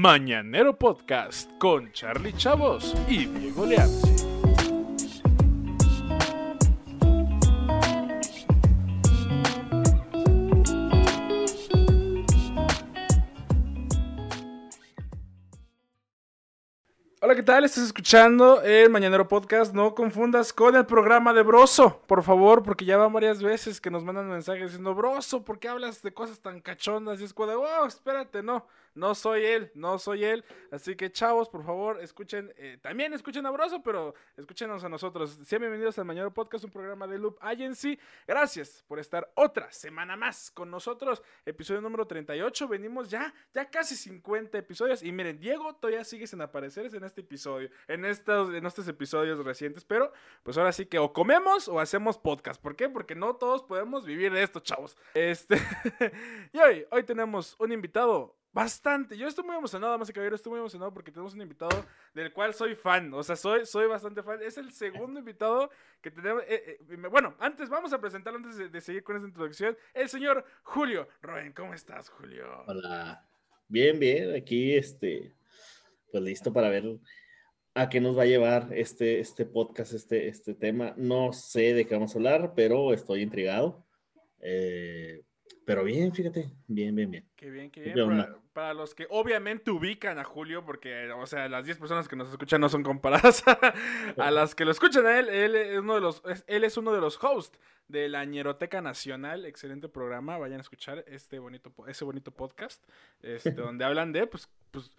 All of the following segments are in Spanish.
Mañanero Podcast con Charlie Chavos y Diego Leanzi. Hola, ¿qué tal? Estás escuchando el Mañanero Podcast. No confundas con el programa de Broso, por favor, porque ya van varias veces que nos mandan mensajes diciendo, Broso, ¿por qué hablas de cosas tan cachondas? Y es como de, wow, espérate, no. No soy él, no soy él. Así que, chavos, por favor, escuchen, eh, también escuchen a pero escúchenos a nosotros. Sean bienvenidos al Mañana Podcast, un programa de Loop Agency. Gracias por estar otra semana más con nosotros. Episodio número 38. Venimos ya, ya casi 50 episodios. Y miren, Diego todavía sigue sin aparecer en este episodio, en estos, en estos episodios recientes. Pero, pues ahora sí que o comemos o hacemos podcast. ¿Por qué? Porque no todos podemos vivir de esto, chavos. Este, y hoy, hoy tenemos un invitado Bastante. Yo estoy muy emocionado, más que caballero, estoy muy emocionado porque tenemos un invitado del cual soy fan. O sea, soy, soy bastante fan. Es el segundo invitado que tenemos. Eh, eh, bueno, antes vamos a presentarlo antes de, seguir con esta introducción. El señor Julio. Roen, ¿cómo estás, Julio? Hola. Bien, bien. Aquí, este, pues listo para ver a qué nos va a llevar este, este podcast, este, este tema. No sé de qué vamos a hablar, pero estoy intrigado. Eh, pero bien, fíjate, bien, bien, bien. Qué bien, qué bien. Para, los que obviamente ubican a Julio, porque, o sea, las 10 personas que nos escuchan no son comparadas a, las que lo escuchan a él. Él es uno de los, él es uno de los hosts de la Ñeroteca Nacional. Excelente programa. Vayan a escuchar este bonito, ese bonito podcast, este, donde hablan de, pues, pues,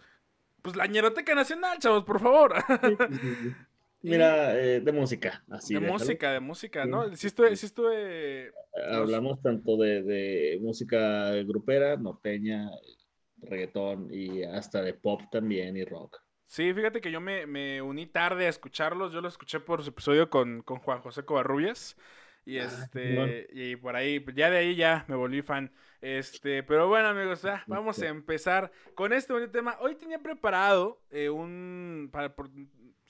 pues la Ñeroteca Nacional, chavos, por favor. Mira, eh, de música, así. De música, de música, ¿no? Sí estuve, sí estuve... Hablamos tanto de, música grupera, norteña, reggaetón y hasta de pop también y rock. Sí, fíjate que yo me, uní tarde a escucharlos. Yo lo escuché por su episodio con, Juan José Covarrubias. Y ah, este, y por ahí, ya de ahí ya me volví fan. Este, pero bueno, amigos, vamos a empezar con este bonito tema. Hoy tenía preparado eh, un, para, pues,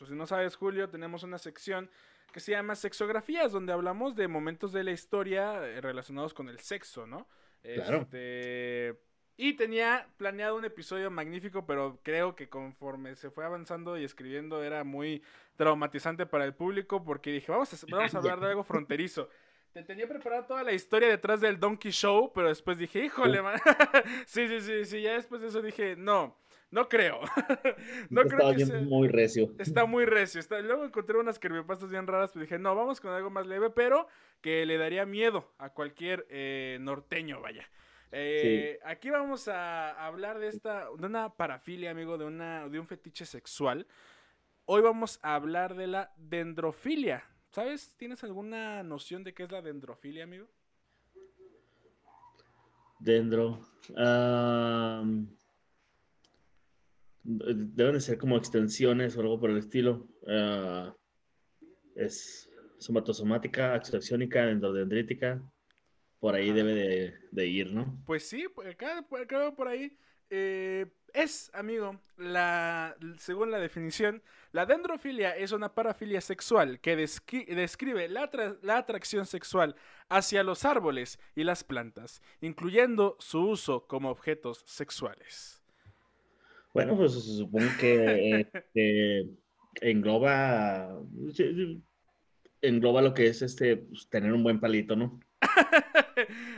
si no sabes, Julio, tenemos una sección que se llama Sexografías, donde hablamos de momentos de la historia eh, relacionados con el sexo, ¿no? Claro. Este, y tenía planeado un episodio magnífico, pero creo que conforme se fue avanzando y escribiendo era muy traumatizante para el público, porque dije, vamos a, vamos a hablar de algo fronterizo. Te tenía preparada toda la historia detrás del Donkey Show, pero después dije, híjole, man. sí, sí, sí, sí, ya después de eso dije, no. No creo. no creo que sea... muy recio. Está muy recio. Luego encontré unas creepypastas bien raras, pero dije, no, vamos con algo más leve, pero que le daría miedo a cualquier eh, norteño, vaya. Eh, aquí vamos a hablar de esta, de una parafilia, amigo, de, una, de un fetiche sexual. Hoy vamos a hablar de la dendrofilia. ¿Sabes? ¿Tienes alguna noción de qué es la dendrofilia, amigo? Dendro deben de ser como extensiones o algo por el estilo. Uh, es somatosomática, axoxónica, endodendrítica. Por ahí debe de, ir, ¿no? Pues sí, acá, acá por ahí. Eh, es, amigo, la, según la definición, la dendrofilia es una parafilia sexual que describe la, la, atracción sexual hacia los árboles y las plantas, incluyendo su uso como objetos sexuales. Bueno, pues se supone que este, engloba, engloba lo que es este, pues, tener un buen palito, ¿no?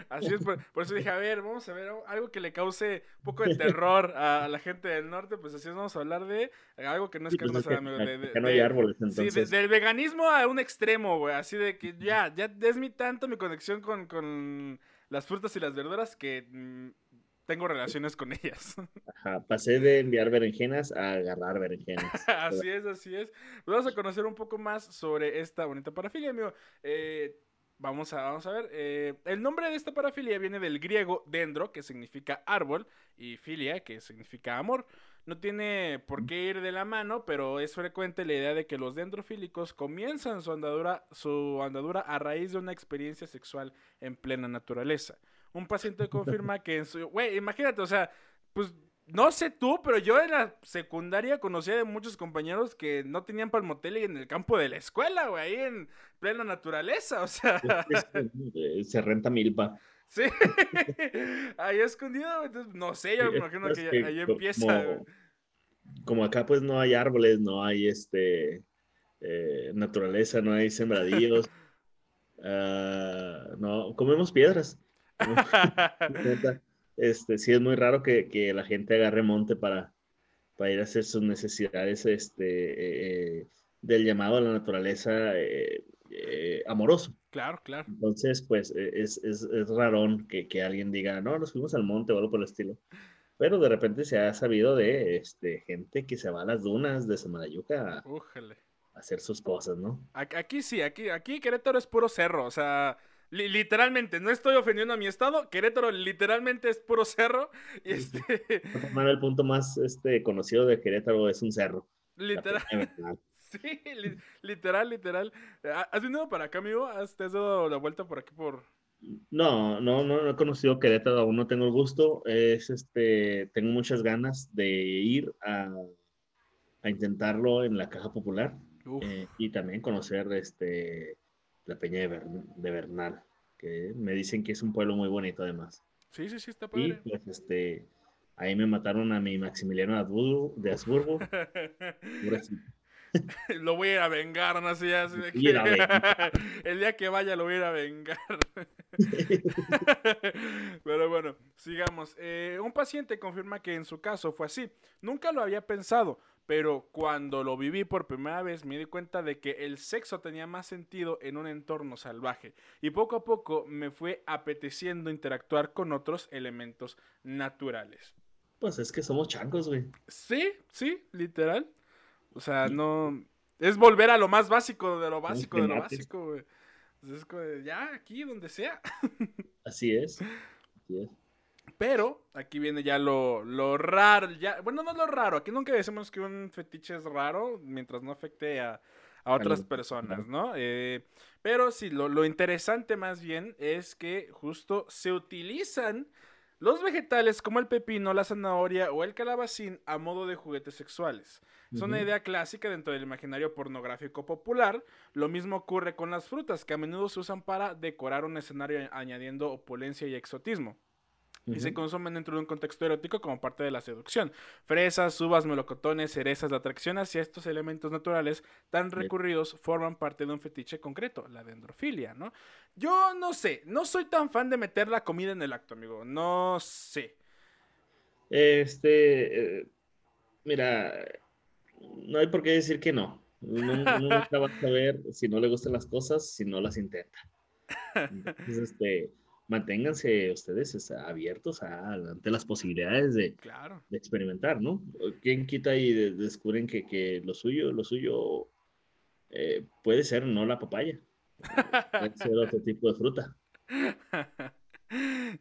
Así es, por, eso dije, a ver, vamos a ver algo que le cause un poco de terror a la gente del norte, pues así es, vamos a hablar de algo que no es que, pues no hay árboles, entonces. Sí, del veganismo a un extremo, güey, así de que ya, ya es mi tanto mi conexión con, con las frutas y las verduras que mm, tengo relaciones con ellas. Ajá, pasé de enviar berenjenas a agarrar berenjenas. así es, así es. Vamos a conocer un poco más sobre esta bonita parafilia, amigo. Eh, vamos, a, vamos a ver. Eh, el nombre de esta parafilia viene del griego dendro, que significa árbol, y filia, que significa amor. No tiene por qué ir de la mano, pero es frecuente la idea de que los dendrofílicos comienzan su andadura, su andadura a raíz de una experiencia sexual en plena naturaleza un paciente confirma que en su... Güey, imagínate, o sea, pues no sé tú, pero yo en la secundaria conocía de muchos compañeros que no tenían palmotel en el campo de la escuela, güey, ahí en plena naturaleza, o sea... Se renta milpa. Sí, ahí escondido, entonces, no sé, yo me imagino que, ahí empieza. como acá pues no hay árboles, no hay este eh, naturaleza, no hay sembradíos, ah, no, comemos piedras. este, sí es muy raro que, que, la gente agarre monte para, para ir a hacer sus necesidades este, eh, del llamado a la naturaleza eh, amoroso. Claro, claro. Entonces, pues es, es, es rarón que, que, alguien diga, no, nos fuimos al monte o algo por el estilo pero de repente se ha sabido de este, gente que se va a las dunas de Samalayuca a, hacer sus cosas, ¿no? Aquí sí, aquí, aquí Querétaro es puro cerro, o sea, literalmente, no estoy ofendiendo a mi estado, Querétaro literalmente es puro cerro. Y este... el punto más este, conocido de Querétaro es un cerro. Literal. Sí, literal, literal. ¿Has venido para acá, amigo? ¿Has, ¿Te has dado la vuelta por aquí por, no, no, no, he conocido Querétaro, aún no tengo el gusto. Es este, tengo muchas ganas de ir a, a intentarlo en la Caja Popular eh, y también conocer este, la Peña de, Bernal, que me dicen que es un pueblo muy bonito además. Sí, sí, sí, está padre. Y pues este, ahí me mataron a mi Maximiliano de Habsburgo. lo voy a ir a vengar, no sé, ya, el día que vaya lo voy a ir a vengar. Pero bueno, sigamos. Eh, un paciente confirma que en su caso fue así. Nunca lo había pensado, pero cuando lo viví por primera vez me di cuenta de que el sexo tenía más sentido en un entorno salvaje y poco a poco me fue apeteciendo interactuar con otros elementos naturales. Pues es que somos changos, güey. Sí, sí, literal. O sea, no. Es volver a lo más básico de lo básico de lo básico, güey. Es como ya, aquí, donde sea. Así es. Pero aquí viene ya lo, lo raro. Ya, bueno, no lo raro. Aquí nunca decimos que un fetiche es raro mientras no afecte a, a otras personas, ¿no? Eh, pero sí, lo, lo interesante más bien es que justo se utilizan los vegetales como el pepino, la zanahoria o el calabacín a modo de juguetes sexuales. Es una idea clásica dentro del imaginario pornográfico popular. Lo mismo ocurre con las frutas, que a menudo se usan para decorar un escenario añadiendo opulencia y exotismo y se consumen dentro de un contexto erótico como parte de la seducción. Fresas, uvas, melocotones, cerezas, la atracción hacia estos elementos naturales tan recurridos forman parte de un fetiche concreto, la dendrofilia, ¿no? Yo no sé, no soy tan fan de meter la comida en el acto, amigo, no sé. Este, eh, mira, no hay por qué decir que no. Uno, nunca va a saber si no le gustan las cosas, si no las intenta. Entonces, este manténganse ustedes abiertos a, ante las posibilidades de, de, experimentar, ¿no? ¿Quién quita y descubren que, que, lo suyo, lo suyo eh, puede ser no la papaya, puede ser otro tipo de fruta?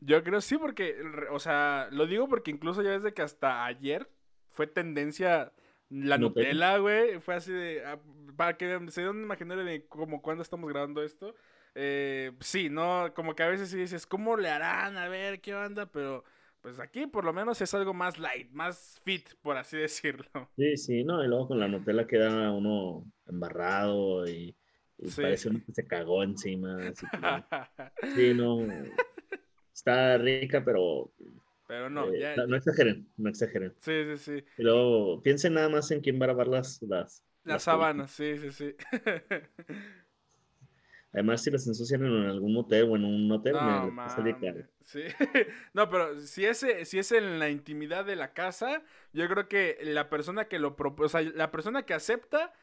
Yo creo sí, porque, o sea, lo digo porque incluso ya desde que hasta ayer fue tendencia la Nutella, güey, fue así de, ah, para que se den un imaginario de como cuando estamos grabando esto, eh, sí, ¿no? Como que a veces sí dices, ¿cómo le harán? A ver, ¿qué onda? Pero pues aquí por lo menos es algo más light, más fit, por así decirlo. Sí, sí, no, y luego con la Nutella queda uno embarrado y, parece uno que se cagó encima. sí, no, está rica, pero... Pero no, eh, no, exageren, no exageren. Sí, sí, sí. Pero piensen nada más en quién va a lavar las... Las, las sábanas, sí, sí, sí. Además, si las ensucian en algún hotel o en un hotel, no, me Sí. no, pero si es, si es en la intimidad de la casa, yo creo que la persona que lo propone, o sea, la persona que acepta,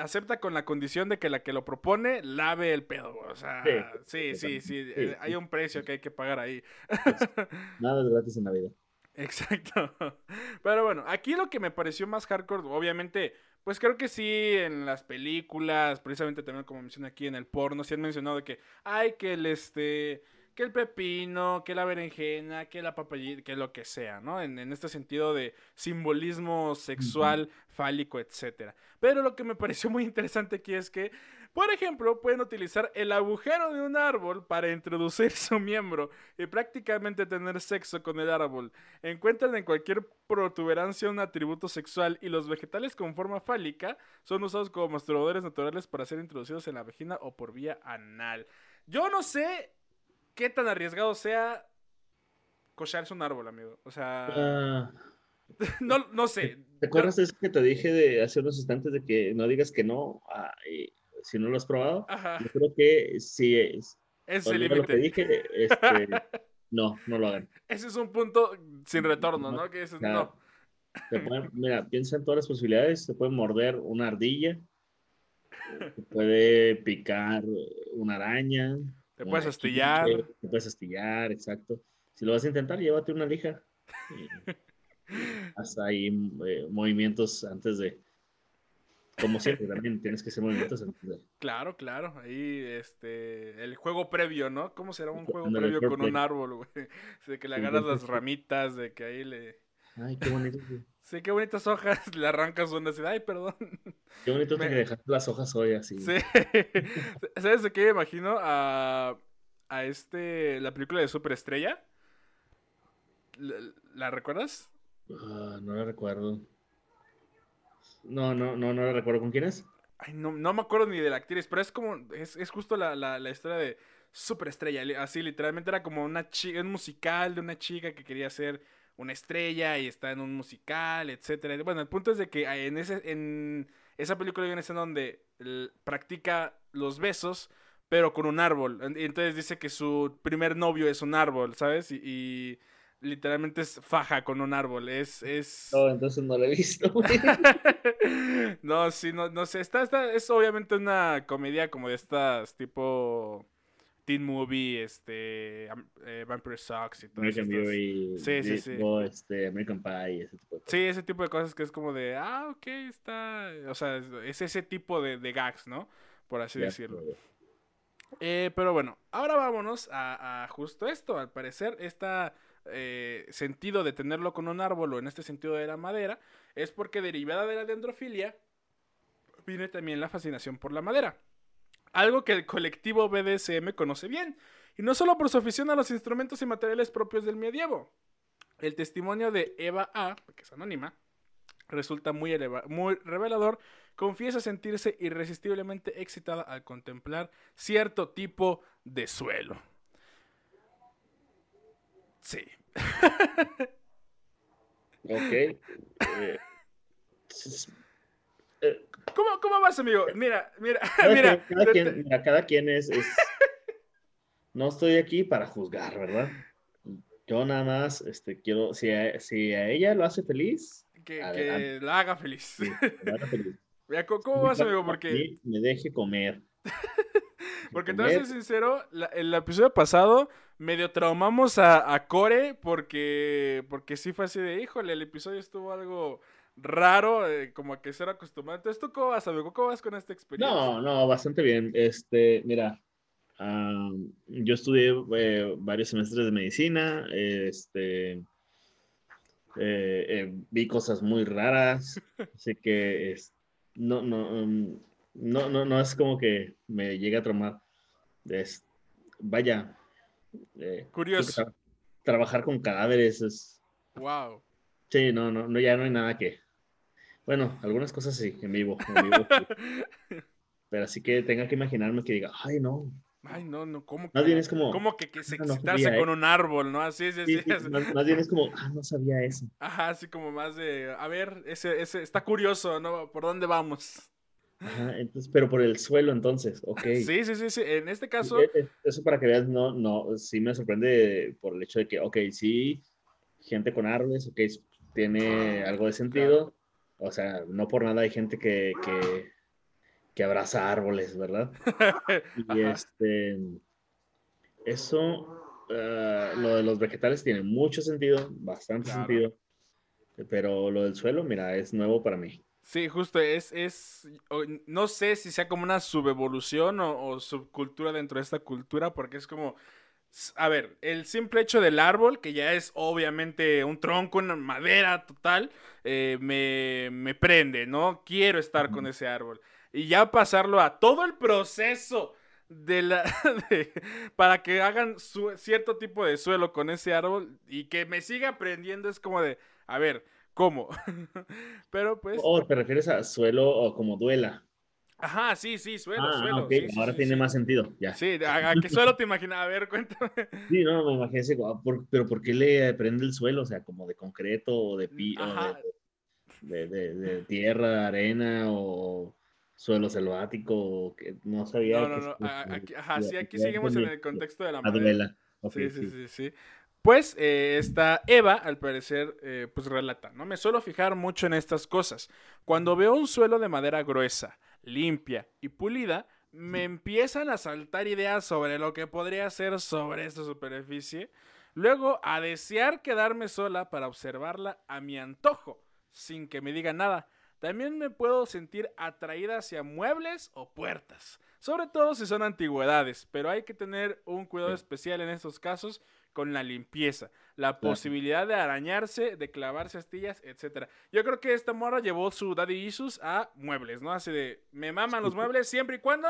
acepta con la condición de que la que lo propone lave el pedo. O sea, sí, sí, sí, eh, hay un precio que hay que pagar ahí. Nada es gratis en la vida. Exacto. Pero bueno, aquí lo que me pareció más hardcore, obviamente pues creo que sí, en las películas, precisamente también como menciona aquí en el porno, se han mencionado de que, ay, que el este, que el pepino, que la berenjena, que la papayita, que lo que sea, ¿no? En, en este sentido de simbolismo sexual, fálico, etcétera. Pero lo que me pareció muy interesante aquí es que por ejemplo, pueden utilizar el agujero de un árbol para introducir su miembro y prácticamente tener sexo con el árbol. Encuentran en cualquier protuberancia un atributo sexual y los vegetales con forma fálica son usados como masturbadores naturales para ser introducidos en la vagina o por vía anal. Yo no sé qué tan arriesgado sea cocharse un árbol, amigo. O sea... Ah, No, no sé. ¿Te acuerdas de eso que te dije de hace unos instantes de que no digas que no y si no lo has probado? Ajá. Yo creo que sí es. Es el lo que límite. dije, este, no, no lo hagan. Ese es un punto sin retorno, ¿no? Que no. Te pueden- mira, piensa en todas las posibilidades. Te puede morder una ardilla, te puede picar una araña, Te una puedes astillar. te puedes astillar, exacto. Si lo vas a intentar, llévate una lija. Hasta ahí eh, movimientos antes de. Como siempre, también tienes que hacer movimientos antes de. Claro, claro. Ahí, este, el juego previo, ¿no? ¿Cómo será un juego previo con un árbol, güey? De que le agarras las ramitas, de que ahí le... Ay, qué bonito. Sí, qué bonitas hojas, le arrancas una así, ay, perdón. Qué bonito Me- que dejaste las hojas hoy así. Sí. ¿Sabes de qué me imagino? A, a este, la película de Superestrella. ¿La, la recuerdas? Ah, no la recuerdo. No, no, no, no la recuerdo. ¿Con quién es? Ay, no, no me acuerdo ni de la actriz, pero es como, es, es justo la, la, la historia de Superestrella. Así, literalmente era como una chica, un musical de una chica que quería ser una estrella y está en un musical, etcétera. Bueno, el punto es de que en, ese, en esa película hay una escena donde practica los besos, pero con un árbol. Y entonces dice que su primer novio es un árbol, ¿sabes? Y literalmente es faja con un árbol. Es, es... No, entonces no la he visto. no, sí, no, no sé. Está, está, es obviamente una comedia como de estas tipo teen movie, este, eh, Vampire Sucks y todo American eso. Beauty, Sí, sí, sí. o, este, American Pie, ese tipo de cosas. Sí, ese tipo de cosas que es como de, ah, ok, está, o sea, es, es ese tipo de, de gags, ¿no? Por así decirlo. pero- Eh, pero bueno, ahora vámonos a, a justo esto. Al parecer, este sentido de tenerlo con un árbol o en este sentido de la madera es porque derivada de la dendrofilia viene también la fascinación por la madera. Algo que el colectivo BDSM conoce bien, y no solo por su afición a los instrumentos y materiales propios del medievo. El testimonio de Eva A, que es anónima, resulta muy, muy revelador. Confiesa sentirse irresistiblemente excitada al contemplar cierto tipo de suelo. Sí. Ok. eh, eh, ¿Cómo, cómo vas, amigo? Mira, mira, cada, mira. quien, cada quien- mira, cada quien es, es- No estoy aquí para juzgar, ¿verdad? Yo nada más este, quiero. Si a, si a ella lo hace feliz, que, que la haga feliz. sí, lo haga feliz. Mira, ¿cómo, cómo vas, amigo? Porque, me deje comer. porque te voy a ser sincero, la- el episodio pasado medio traumamos a, a Core porque, porque sí fue así de, híjole, el episodio estuvo algo raro, eh, como a que ser acostumbrado. Entonces, ¿tú cómo vas, amigo? ¿Cómo vas con esta experiencia? No, no, bastante bien. Este, mira, yo estudié eh, varios semestres de medicina, este, eh, eh, vi cosas muy raras, así que es- no, no, um, no, no, no es como que me llegue a traumar. Es, vaya, eh, Curioso. tra- trabajar con cadáveres es, Wow. sí, no, no, no, ya no hay nada que, bueno, algunas cosas sí, en vivo, en vivo, sí. Pero así que tenga que imaginarme que diga, ay, no. Ay, no, no, ¿cómo Más que, bien es como, cómo que, que se Ah, no excitarse sabía, con ¿eh? un árbol, ¿no? Así, sí, sí, sí, sí, así. más, más bien es como, ah, no sabía eso. Ajá, así como más de, a ver, ese, ese, está curioso, ¿no? ¿Por dónde vamos? Ajá, entonces, pero por el suelo entonces, ok. Sí, sí, sí, sí. En este caso, Eso para que veas, no, no, sí me sorprende por el hecho de que, ok, sí, gente con árboles, ok, tiene algo de sentido. O sea, no por nada hay gente que, que, que abraza árboles, ¿verdad? Y este, eso, ah, lo de los vegetales tiene mucho sentido, bastante Claro. sentido. Pero lo del suelo, mira, es nuevo para mí. Sí, justo es, es, no sé si sea como una subevolución o, o subcultura dentro de esta cultura, porque es como, a ver, el simple hecho del árbol, que ya es obviamente un tronco, una madera total, eh, me, me prende, ¿no? Quiero estar con ese árbol. Y ya pasarlo a todo el proceso de la, de- para que hagan su- cierto tipo de suelo con ese árbol y que me siga aprendiendo es como de, a ver, ¿cómo? Pero pues, ¿O te refieres a suelo o como duela? Ajá, sí, sí, suelo, Ah, suelo. ok, sí, sí, ahora sí, tiene más sentido, ya. Sí, ¿a, a qué suelo te imaginas? A ver, cuéntame. Sí, no, me imaginé ah, pero ¿por qué le prende el suelo? O sea, como de concreto o de, pi, o de, de- de- de tierra, arena o suelo selvático, o que no sabía. No, no, que no. aquí- Ajá, sí, aquí seguimos en el contexto de la madera. duela. Sí, sí. sí, sí. Pues eh, esta Eva, al parecer, eh, pues relata, ¿no? Me suelo fijar mucho en estas cosas. Cuando veo un suelo de madera gruesa, limpia y pulida, me empiezan a saltar ideas sobre lo que podría ser sobre esta superficie. Luego, a desear quedarme sola para observarla a mi antojo, sin que me diga nada. También me puedo sentir atraída hacia muebles o puertas, sobre todo si son antigüedades, pero hay que tener un cuidado especial en estos casos con la limpieza, la posibilidad de arañarse, de clavarse astillas, etcétera. Yo creo que esta morra llevó su daddy issues a muebles, ¿no? Así de, me maman los muebles siempre y cuando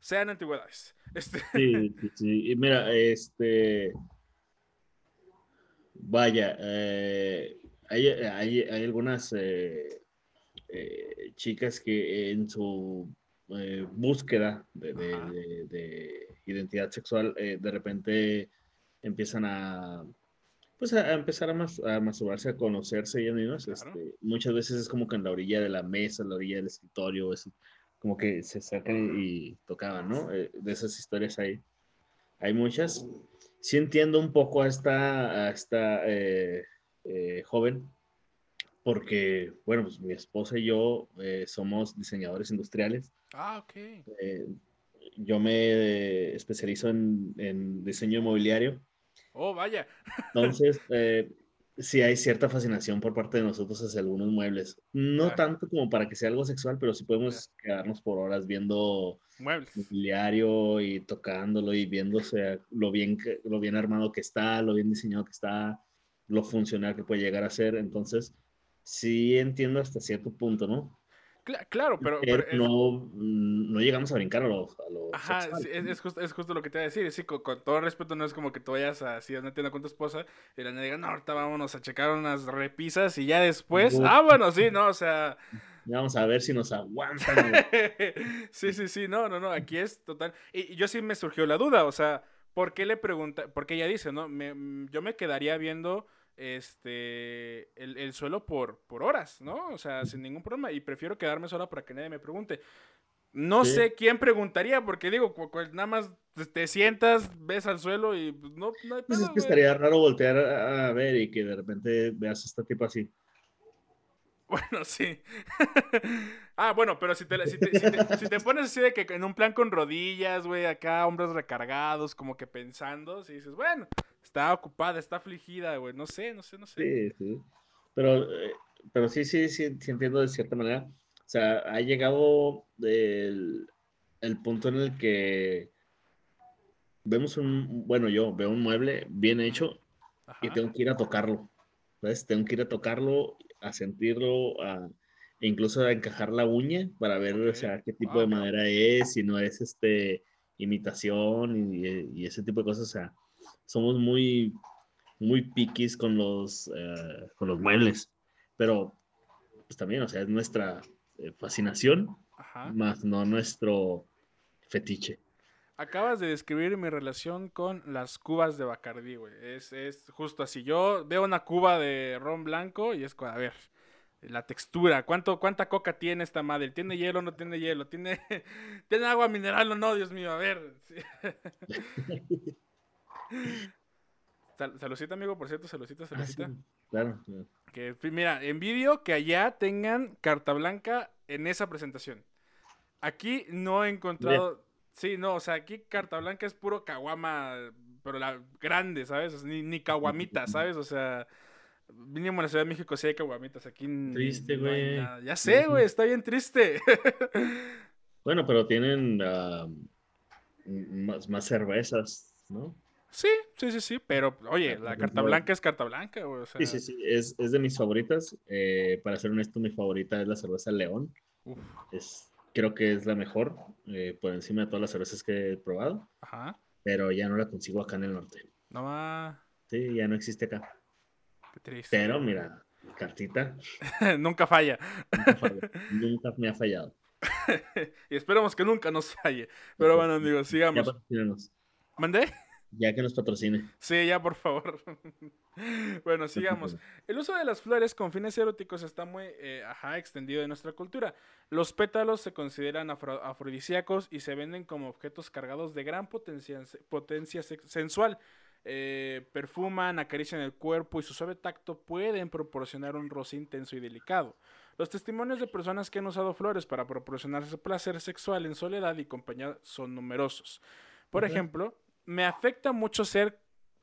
sean antigüedades. Este, Sí, sí, sí. Y mira, este. Vaya, eh, hay, hay, hay algunas eh, eh, chicas que en su búsqueda de, de- Ajá. de- de identidad sexual, de repente empiezan a. Pues a, a empezar a, mas- a masturbarse, a conocerse ellas mismas. Claro. este, muchas veces es como que en la orilla de la mesa, en la orilla del escritorio, es como que se sacan y tocaban, ¿no? Eh, de esas historias hay, hay muchas. Sí entiendo un poco a esta, a esta eh, eh, joven, porque, bueno, pues mi esposa y yo eh, somos diseñadores industriales. ah, ok. Yo me especializo en, en diseño inmobiliario. Oh, vaya. Entonces, eh, sí hay cierta fascinación por parte de nosotros hacia algunos muebles. No Claro. tanto como para que sea algo sexual, pero sí podemos quedarnos por horas viendo Muebles. mobiliario y tocándolo y viéndose lo bien, que- lo bien armado que está, lo bien diseñado que está, lo funcional que puede llegar a ser. Entonces, sí entiendo hasta cierto punto, ¿no? Cla- claro, pero, Pero es- no, mm, no llegamos a brincar a lo, a lo Ajá, sí, es, es justo, es justo lo que te iba a decir. Sí, con, con todo respeto, no es como que tú vayas así a una tienda con tu esposa y la niña diga, no, ahorita vámonos a checar unas repisas y ya después. Ah, bueno, sí, no, o sea. Ya Vamos a ver si nos aguantan. sí, sí, sí, no, no, no, aquí es total. Y, y yo sí me surgió la duda, o sea, ¿por qué le pregunta? Porque ella dice, ¿no? Me- mm, yo me quedaría viendo este el, el suelo por, por horas, ¿no? O sea, sin ningún problema. Y prefiero quedarme sola para que nadie me pregunte. No sé quién preguntaría, porque digo, nada más te- sientas, ves al suelo y pues, no, no hay Pues pedo, es que güey. estaría raro voltear a, ver y que de repente veas a este tipo así. Bueno, sí. ah, bueno, pero si te, si, te, si te- si te pones así de que en un plan con rodillas, güey, acá, hombros recargados, como que pensando, si dices, bueno, está ocupada, está afligida, güey, no sé, no sé, no sé. Sí, sí. Pero, eh, pero sí, sí, sí, sí entiendo de cierta manera. O sea, ha llegado el, el punto en el que vemos un, bueno, yo veo un mueble bien hecho y tengo que ir a tocarlo. ¿Ves? Tengo que ir a tocarlo, a sentirlo, a, e incluso a encajar la uña para ver, o sea, qué tipo Wow. de madera es, si no es este imitación y, y ese tipo de cosas. O sea, somos muy, muy piquis con los, eh, con los muebles, pero pues también, o sea, es nuestra eh, fascinación, Ajá. más no nuestro fetiche. Acabas de describir mi relación con las cubas de Bacardí, güey. Es, es justo así. Yo veo una cuba de ron blanco y es a ver, la textura, ¿cuánto, ¿cuánta coca tiene esta madre? ¿Tiene hielo o no tiene hielo? ¿Tiene, ¿Tiene agua mineral o no? Dios mío, a ver. Sí. Sal- saludcita, amigo, por cierto, saludcita, Ah, sí, saludcita. claro. claro. Que, mira, envidio que allá tengan carta blanca en esa presentación. Aquí no he encontrado. Sí, no, o sea, aquí carta blanca es puro caguama, pero la grande, ¿sabes? O sea, ni, ni caguamita, ¿sabes? O sea, mínimo en la Ciudad de México sí hay caguamitas. Aquí Triste, güey. Ya sé, güey, está bien triste. Bueno, pero tienen ah, más, más cervezas, ¿no? Sí, sí, sí, sí, pero oye, Por la ejemplo, carta blanca es carta blanca. O sea, Sí, sí, sí, es, es de mis favoritas. Eh, para ser honesto, mi favorita es la cerveza León. uf, Es, creo que es la mejor eh, por encima de todas las cervezas que he probado, ajá. pero ya no la consigo acá en el norte. No más. Sí, ya no existe acá. Qué triste. Pero mira, cartita Nunca falla. nunca, falla, nunca me ha fallado. y esperemos que nunca nos falle. Pero bueno, amigos, sigamos. ¿Mandé? Ya que nos patrocine. Sí, ya, por favor. bueno, sigamos. El uso de las flores con fines eróticos está muy eh, ajá, extendido en nuestra cultura. Los pétalos se consideran afrodisíacos y se venden como objetos cargados de gran potencia, potencia sensual. Eh, perfuman, acarician el cuerpo y su suave tacto pueden proporcionar un roce intenso y delicado. Los testimonios de personas que han usado flores para proporcionarse placer sexual en soledad y compañía son numerosos. Por ejemplo, me afecta mucho ser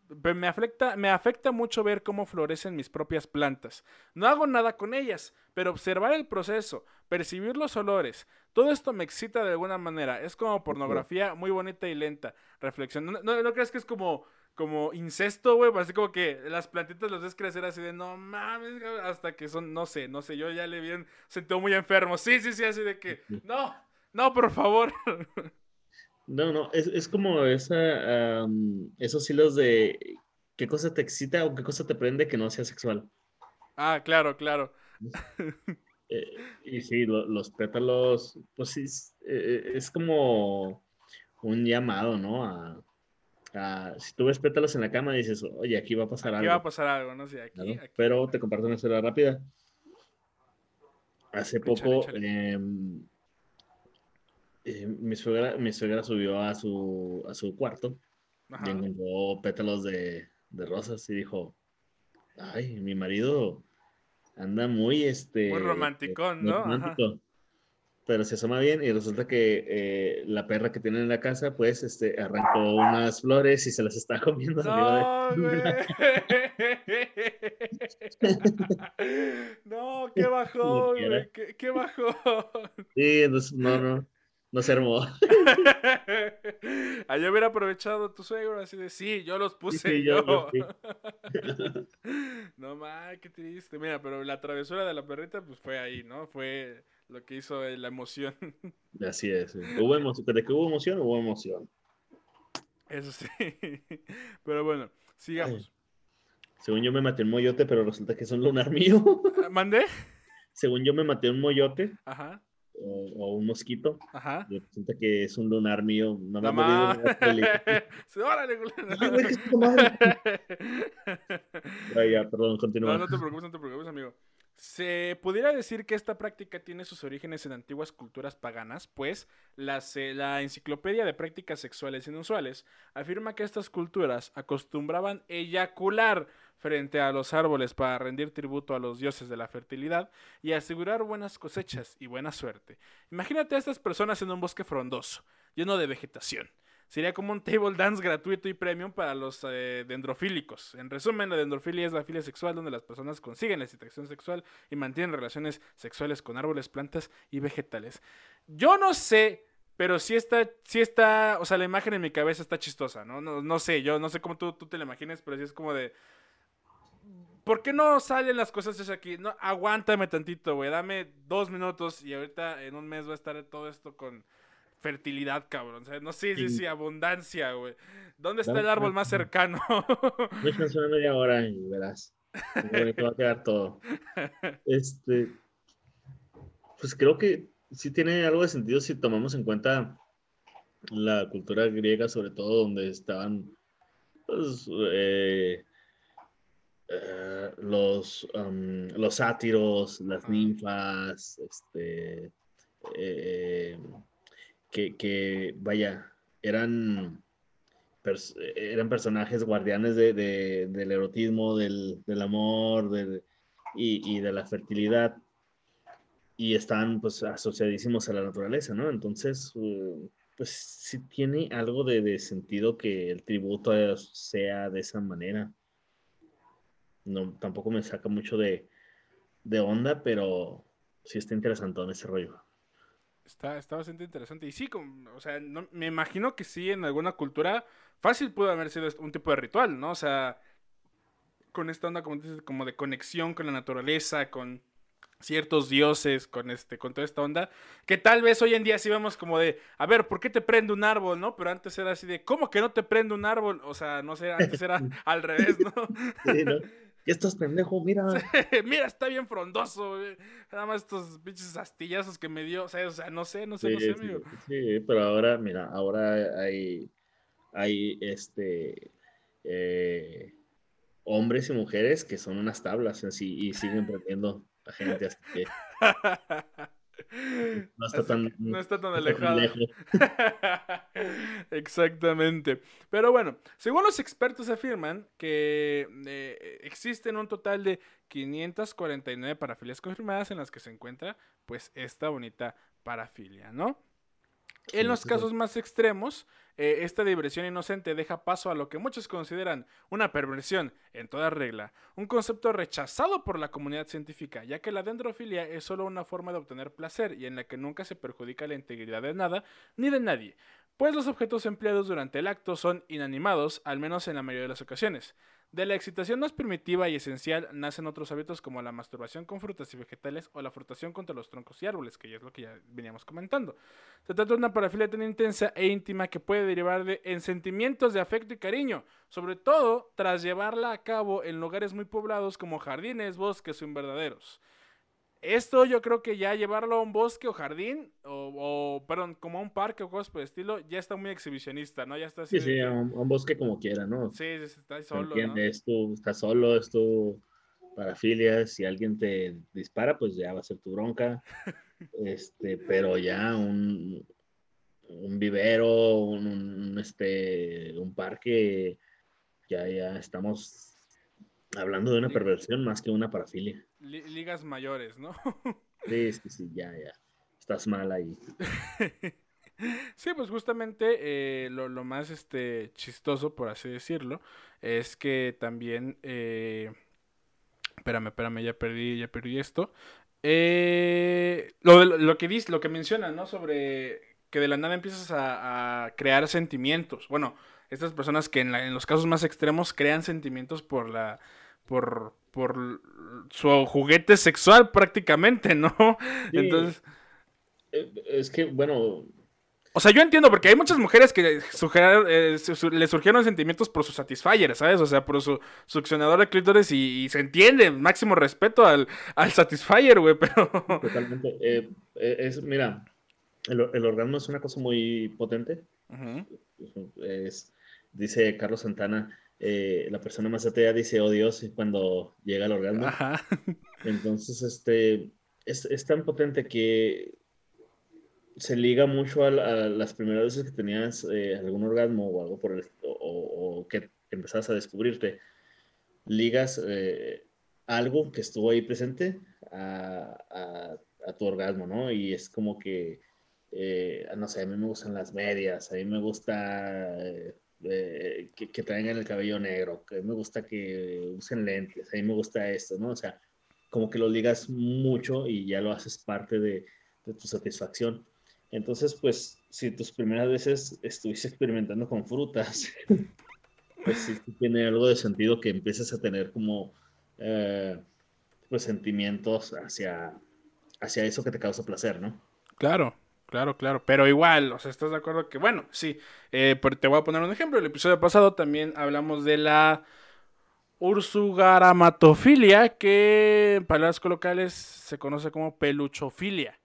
me afecta, me afecta mucho ver cómo florecen mis propias plantas. No hago nada con ellas, pero observar el proceso, percibir los olores, todo esto me excita de alguna manera. Es como pornografía muy bonita y lenta. Reflexión. ¿No, no, crees que es como, como incesto, güey? Así como que las plantitas los ves crecer así de no mames, hasta que son, no sé, no sé, yo ya le vi, sentido muy enfermo. Sí, sí, sí, así de que, no, no, por favor. No, no, es, es como esa, esos hilos de qué cosa te excita o qué cosa te prende que no sea sexual. Ah, claro, claro. Eh, y sí, los pétalos, pues sí, eh, es, como un llamado, ¿no? A, si tú ves pétalos en la cama, dices, oye, aquí va a pasar algo. Aquí va a pasar algo, no sé, aquí, Pero te comparto una historia rápida. Hace poco, em, eh, mi, suegra, mi suegra subió a su, a su cuarto y encontró pétalos de, de, rosas y dijo, ay, mi marido anda muy, este... Muy romanticón, ¿no? Romántico. Pero se asoma bien y resulta que eh, la perra que tiene en la casa, pues, este, arrancó unas flores y se las está comiendo. No, no, qué bajón, qué, qué bajón. Sí, entonces, no, no. No se armó. Allá hubiera aprovechado tu suegro así de sí, yo los puse yo. no mames, qué triste. Mira, pero la travesura de la perrita, pues fue ahí, ¿no? Fue lo que hizo la emoción. Así es. Hubo emoción. De que hubo emoción, hubo emoción. Eso sí. Pero bueno, sigamos. Según yo me maté un moyote, pero resulta que es un lunar mío. ¿Mandé? Según yo me maté un moyote. Ajá o, un mosquito. Ajá. Y resulta que es un lunar mío. No me ha ¡Órale, perdón, continúa. No, no te preocupes, no te preocupes, amigo. Se pudiera decir que esta práctica tiene sus orígenes en antiguas culturas paganas, pues la Enciclopedia de Prácticas Sexuales Inusuales afirma que estas culturas acostumbraban eyacular frente a los árboles para rendir tributo a los dioses de la fertilidad y asegurar buenas cosechas y buena suerte. Imagínate a estas personas en un bosque frondoso, lleno de vegetación. Sería como un table dance gratuito y premium para los eh, dendrofílicos. En resumen, la dendrofilia es la filia sexual donde las personas consiguen la excitación sexual y mantienen relaciones sexuales con árboles, plantas y vegetales. Yo no sé, pero sí está, sí está, o sea, la imagen en mi cabeza está chistosa, ¿no? No, no sé, yo no sé cómo tú, tú te la imagines, pero sí es como de ¿Por qué no salen las cosas desde aquí? No, aguántame tantito, güey. Dame dos minutos y ahorita en un mes va a estar todo esto con fertilidad, cabrón. O sea, no sé, sí, sí, abundancia, güey. ¿Dónde está el árbol más cercano? Déjense una media hora y verás. Va a quedar todo. Este, pues creo que sí tiene algo de sentido si tomamos en cuenta la cultura griega, sobre todo donde estaban pues, eh, eh, los, um, los sátiros, las ninfas, este, eh, que, vaya, eran, eran personajes guardianes de, del erotismo, del, amor y, de la fertilidad y están pues asociadísimos a la naturaleza, ¿no? Entonces, uh, pues sí tiene algo de, de, sentido que el tributo sea de esa manera no, tampoco me saca mucho de, onda, pero sí está interesante en ese rollo. Está, está bastante interesante. Y sí, o sea, no, me imagino que sí, en alguna cultura fácil pudo haber sido un tipo de ritual, ¿no? O sea, con esta onda, como dices, como de conexión con la naturaleza, con ciertos dioses, con este, con toda esta onda, que tal vez hoy en día sí vemos como de, a ver, ¿por qué te prende un árbol, no? Pero antes era así de, ¿cómo que no te prende un árbol? O sea, no sé, antes era al revés, ¿no? Sí, ¿no? ¿Qué estás pendejo? Mira. Mira, está bien frondoso, güey. Nada más estos pinches astillazos que me dio. O sea, o sea no sé, no sé, no sé, amigo. Sí, pero ahora, mira, ahora hay, hay este eh, hombres y mujeres que son unas tablas y siguen prendiendo a gente así que. No está tan, no está tan alejado. Exactamente. Pero bueno, según los expertos afirman que eh, existen un total de 549 parafilias confirmadas en las que se encuentra pues esta bonita parafilia, ¿no? En los casos más extremos, eh, esta diversión inocente deja paso a lo que muchos consideran una perversión en toda regla, un concepto rechazado por la comunidad científica, ya que la dendrofilia es solo una forma de obtener placer y en la que nunca se perjudica la integridad de nada ni de nadie, pues los objetos empleados durante el acto son inanimados, al menos en la mayoría de las ocasiones. De la excitación más primitiva y esencial nacen otros hábitos como la masturbación con frutas y vegetales o la frutación contra los troncos y árboles, que ya es lo que ya veníamos comentando. Se trata de una parafilia tan intensa e íntima que puede derivar de, en sentimientos de afecto y cariño, sobre todo tras llevarla a cabo en lugares muy poblados como jardines, bosques o invernaderos. Esto yo creo que ya llevarlo a un bosque o jardín, o, perdón, como a un parque o cosas por el estilo, ya está muy exhibicionista, ¿no? Ya está así. Sí, sí, a un, bosque como quiera, ¿no? Sí, está solo. Entiendes, tú estás solo, es tu parafilia, si alguien te dispara, pues ya va a ser tu bronca. este, pero ya un, un vivero, un, este, un parque, ya, ya estamos hablando de una perversión más que una parafilia ligas mayores, ¿no? sí, sí, sí, ya, ya. Estás mal ahí. Sí, pues justamente eh, lo, más este, chistoso, por así decirlo, es que también... Eh... Espérame, espérame, ya perdí, ya perdí esto. Eh, lo, lo, que dice, lo que menciona, ¿no? Sobre que de la nada empiezas a, crear sentimientos. Bueno, estas personas que en, en, los casos más extremos crean sentimientos por la, por, por su juguete sexual prácticamente, ¿no? Entonces... Eh, es que, bueno... O sea, yo entiendo, porque hay muchas mujeres que eh, le surgieron sentimientos por su satisfier, ¿sabes? O sea, por su succionador de clítoris y, se entiende, máximo respeto al, al satisfier, güey, pero... Totalmente. Eh, es, mira, el, el, orgasmo es una cosa muy potente. es, dice Carlos Santana, eh, la persona más atea dice, oh Dios, cuando llega el orgasmo. Entonces, este, es, tan potente que se liga mucho a, las primeras veces que tenías eh, algún orgasmo o algo por el o, que empezabas a descubrirte. Ligas eh, algo que estuvo ahí presente a, tu orgasmo, ¿no? Y es como que, no sé, a mí me gustan las medias, a mí me gusta eh, que, que, traigan el cabello negro, que me gusta que usen lentes, a mí me gusta esto, ¿no? O sea, como que lo ligas mucho y ya lo haces parte de, tu satisfacción. Entonces, pues, si tus primeras veces estuviste experimentando con frutas, pues sí tiene algo de sentido que empieces a tener como, eh, pues, sentimientos hacia, hacia eso que te causa placer, ¿no? Claro, Claro, claro, pero igual, o sea, ¿estás de acuerdo que, bueno, sí, eh, te voy a poner un ejemplo, el episodio pasado también hablamos de la ursugaramatofilia, que en palabras coloquiales se conoce como peluchofilia,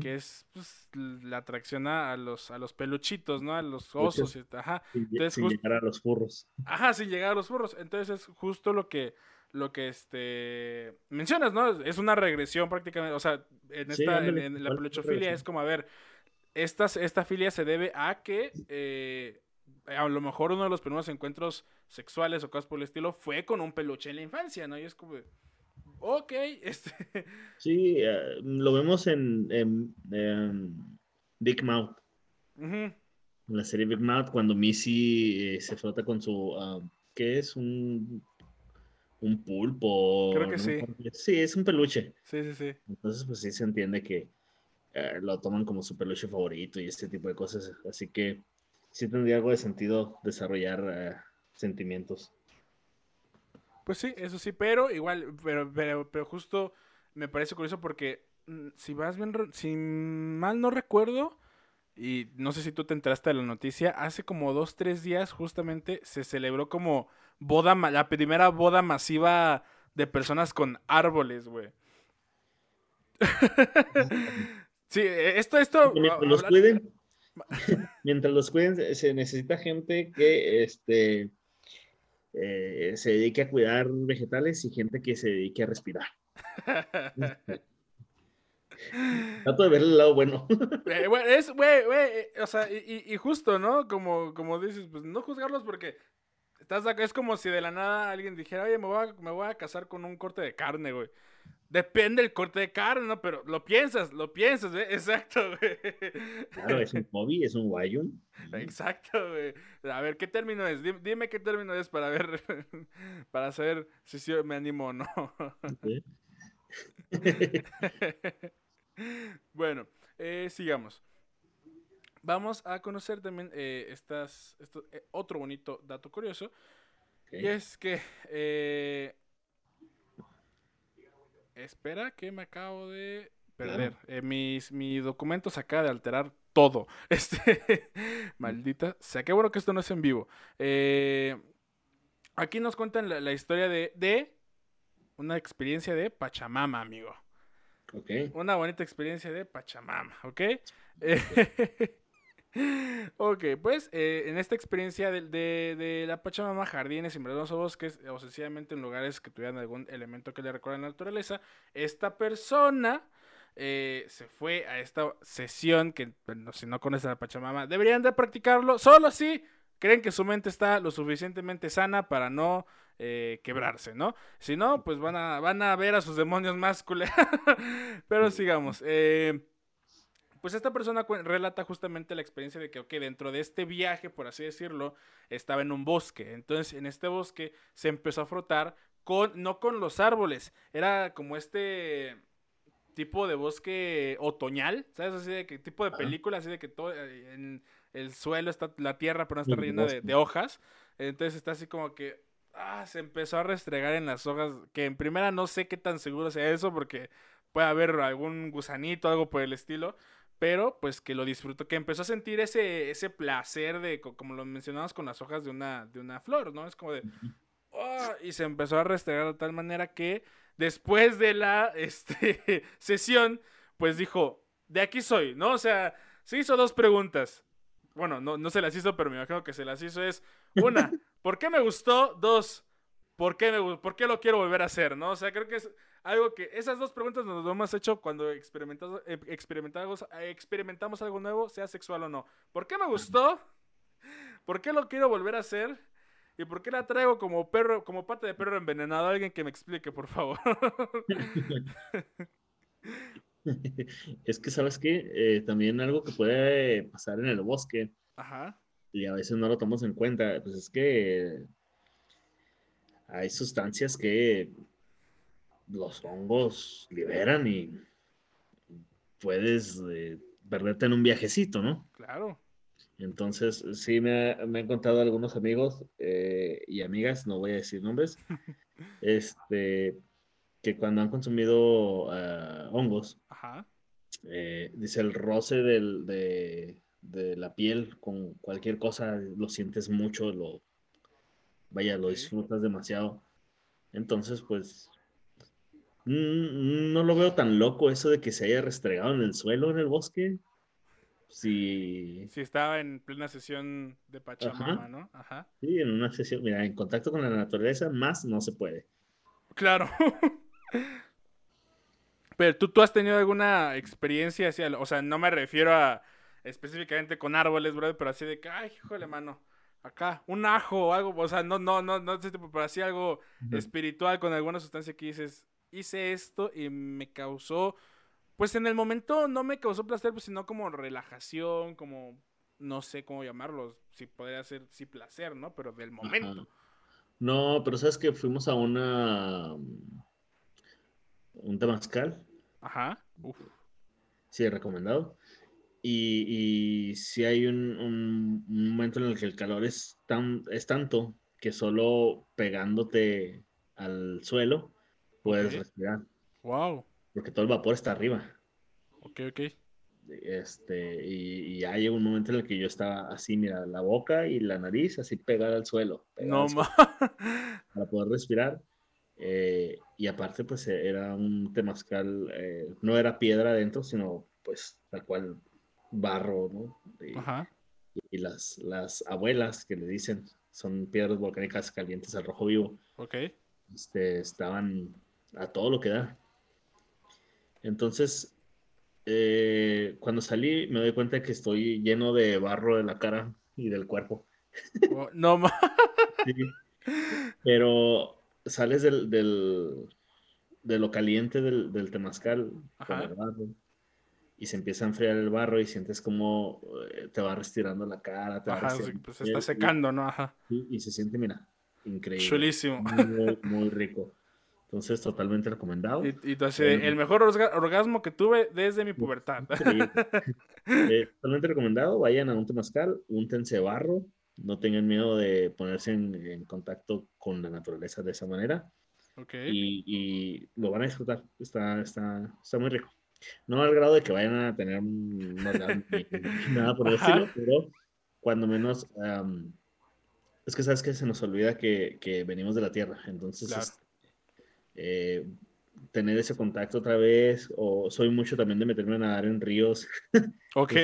que es pues, la atracción a los, a los peluchitos, ¿no? A los osos, ajá. sin llegar a los furros. Ajá, sin llegar a los furros, entonces es justo lo que lo que este mencionas, ¿no? Es una regresión prácticamente, o sea, en, esta, en, la peluchofilia es como, a ver, esta, esta filia se debe a que eh, a lo mejor uno de los primeros encuentros sexuales o cosas por el estilo fue con un peluche en la infancia, ¿no? Y es como, ok, este... Sí, eh, lo vemos en, Big Mouth. En la serie Big Mouth, cuando Missy eh, se frota con su... Ah, ¿Qué es? Un un pulpo. Creo que sí. Sí, es un peluche. Sí, sí, sí. Entonces, pues sí se entiende que eh, lo toman como su peluche favorito y este tipo de cosas. Así que sí tendría algo de sentido desarrollar eh, sentimientos. Pues sí, eso sí, pero igual, pero, pero, pero justo me parece curioso porque mm, si vas bien, si mal no recuerdo, y no sé si tú te enteraste de la noticia, hace como dos, tres días justamente se celebró como boda, la primera boda masiva de personas con árboles, güey. sí, e, esto, esto. Mientras los cuiden, mientras los cuiden, se necesita gente que este, eh, se dedique a cuidar vegetales y gente que se dedique a respirar. Trato de ver el lado bueno. Eh, es, güey, güey, eh, o sea, y, y, justo, ¿no? Como, como dices, pues no juzgarlos porque estás acá, es como si de la nada alguien dijera, oye, me voy a, me voy a casar con un corte de carne, güey. Depende del corte de carne, ¿no? Pero lo piensas, lo piensas, ¿eh? Exacto, güey. Claro, es un hobby, es un guayun. Exacto, güey. A ver, ¿qué término es? Dime, qué término es para ver, para saber si sí me animo o no. bueno, eh, sigamos. Vamos a conocer también eh, estas, eh, otro bonito dato curioso. Y es que... espera, que me acabo de perder. mis, mis documentos acaba de alterar todo. Este, maldita. O sea, qué bueno que esto no es en vivo. aquí nos cuentan la, historia de, de, una experiencia de Pachamama, amigo. Una bonita experiencia de Pachamama, ¿ok? ok, pues eh, en esta experiencia de, la Pachamama, jardines, o bosques, o sencillamente en lugares que tuvieran algún elemento que le recuerda a la naturaleza, esta persona eh, se fue a esta sesión que, si no conocen a la Pachamama, deberían de practicarlo, solo si creen que su mente está lo suficientemente sana para no eh, quebrarse, ¿no? Si no, pues van a, van a ver a sus demonios más Pero sigamos. Eh, pues esta persona relata justamente la experiencia de que, ok, dentro de este viaje, por así decirlo, estaba en un bosque. Entonces, en este bosque se empezó a frotar con, no con los árboles, era como este tipo de bosque otoñal, ¿sabes? Así de que tipo de película, así de que todo eh, en el suelo está la tierra, pero no está rellena de, de, hojas. Entonces está así como que ah, se empezó a restregar en las hojas, que en primera no sé qué tan seguro sea eso, porque puede haber algún gusanito, algo por el estilo, pero pues que lo disfrutó, que empezó a sentir ese, ese placer de, como lo mencionamos con las hojas de una, de una flor, ¿no? Es como de, oh, y se empezó a restregar de tal manera que después de la este, sesión, pues dijo, de aquí soy, ¿no? O sea, se hizo dos preguntas. Bueno, no, no se las hizo, pero me imagino que se las hizo es, una, ¿Por qué me gustó? Dos, ¿por qué, me, ¿por qué lo quiero volver a hacer? ¿no? O sea, creo que es algo que esas dos preguntas nos lo hemos hecho cuando experimentamos, eh, experimentamos, eh, experimentamos algo nuevo, sea sexual o no. ¿Por qué me gustó? ¿Por qué lo quiero volver a hacer? ¿Y por qué la traigo como perro, como pata de perro envenenado? Alguien que me explique, por favor. es que, ¿sabes qué? Eh, también algo que puede pasar en el bosque. Ajá y a veces no lo tomamos en cuenta, pues es que hay sustancias que los hongos liberan y puedes eh, perderte en un viajecito, ¿no? Claro. Entonces, sí me, me han contado algunos amigos eh, y amigas, no voy a decir nombres, este, que cuando han consumido ah, hongos, eh, dice el roce del, de, de la piel con cualquier cosa, lo sientes mucho, lo, vaya, lo disfrutas demasiado. Entonces, pues, no lo veo tan loco eso de que se haya restregado en el suelo en el bosque. Si... Si estaba en plena sesión de Pachamama, ¿no? Ajá. Sí, en una sesión, mira, en contacto con la naturaleza, más no se puede. Claro. Pero ¿tú, tú has tenido alguna experiencia, o sea, no me refiero a específicamente con árboles, bro, pero así de que, ay, híjole, mano, acá, un ajo o algo, o sea, no, no, no, no, pero así algo espiritual con alguna sustancia que dices, hice esto y me causó, pues en el momento no me causó placer, pues sino como relajación, como, no sé cómo llamarlo, si podría ser, sí placer, ¿no? Pero del momento. No, pero sabes que fuimos a una, un temazcal. Ajá. Uf. Sí, recomendado. Y, si hay un, momento en el que el calor es, tan, es tanto que solo pegándote al suelo puedes respirar. Wow. Porque todo el vapor está arriba. Ok, ok. Este, y, y ya llegó un momento en el que yo estaba así, mira, la boca y la nariz así pegada al suelo. pegada No al suelo más. para poder respirar. eh, y aparte, pues eh, era un temazcal, eh, no era piedra adentro, sino pues tal cual barro, ¿no? Y, Ajá. y las, las abuelas que le dicen son piedras volcánicas calientes al rojo vivo, Ok. este, estaban a todo lo que da. Entonces, eh, cuando salí me doy cuenta que estoy lleno de barro de la cara y del cuerpo. Oh, no más. Sí. Pero sales del, del- de lo caliente del, del temazcal con el barro y se empieza a enfriar el barro y sientes como eh, te va restirando la cara, te va Ajá, restirando pues se está secando, ¿no? Ajá. Y, y se siente, mira, increíble. Chulísimo. Muy, muy rico. Entonces, totalmente recomendado. Y, y de, Bueno. el mejor orga- orgasmo que tuve desde mi pubertad. Eh, totalmente recomendado. Vayan a un temazcal, úntense barro, no tengan miedo de ponerse en, en contacto con la naturaleza de esa manera ok. y, y lo van a disfrutar. Está, está, está muy rico. No al grado de que vayan a tener un orgasmo nada por estilo, pero cuando menos. am, es que sabes que se nos olvida que, que venimos de la tierra. Entonces, Claro. Eh, tener ese contacto otra vez, o soy mucho también de meterme a nadar en ríos. Ok.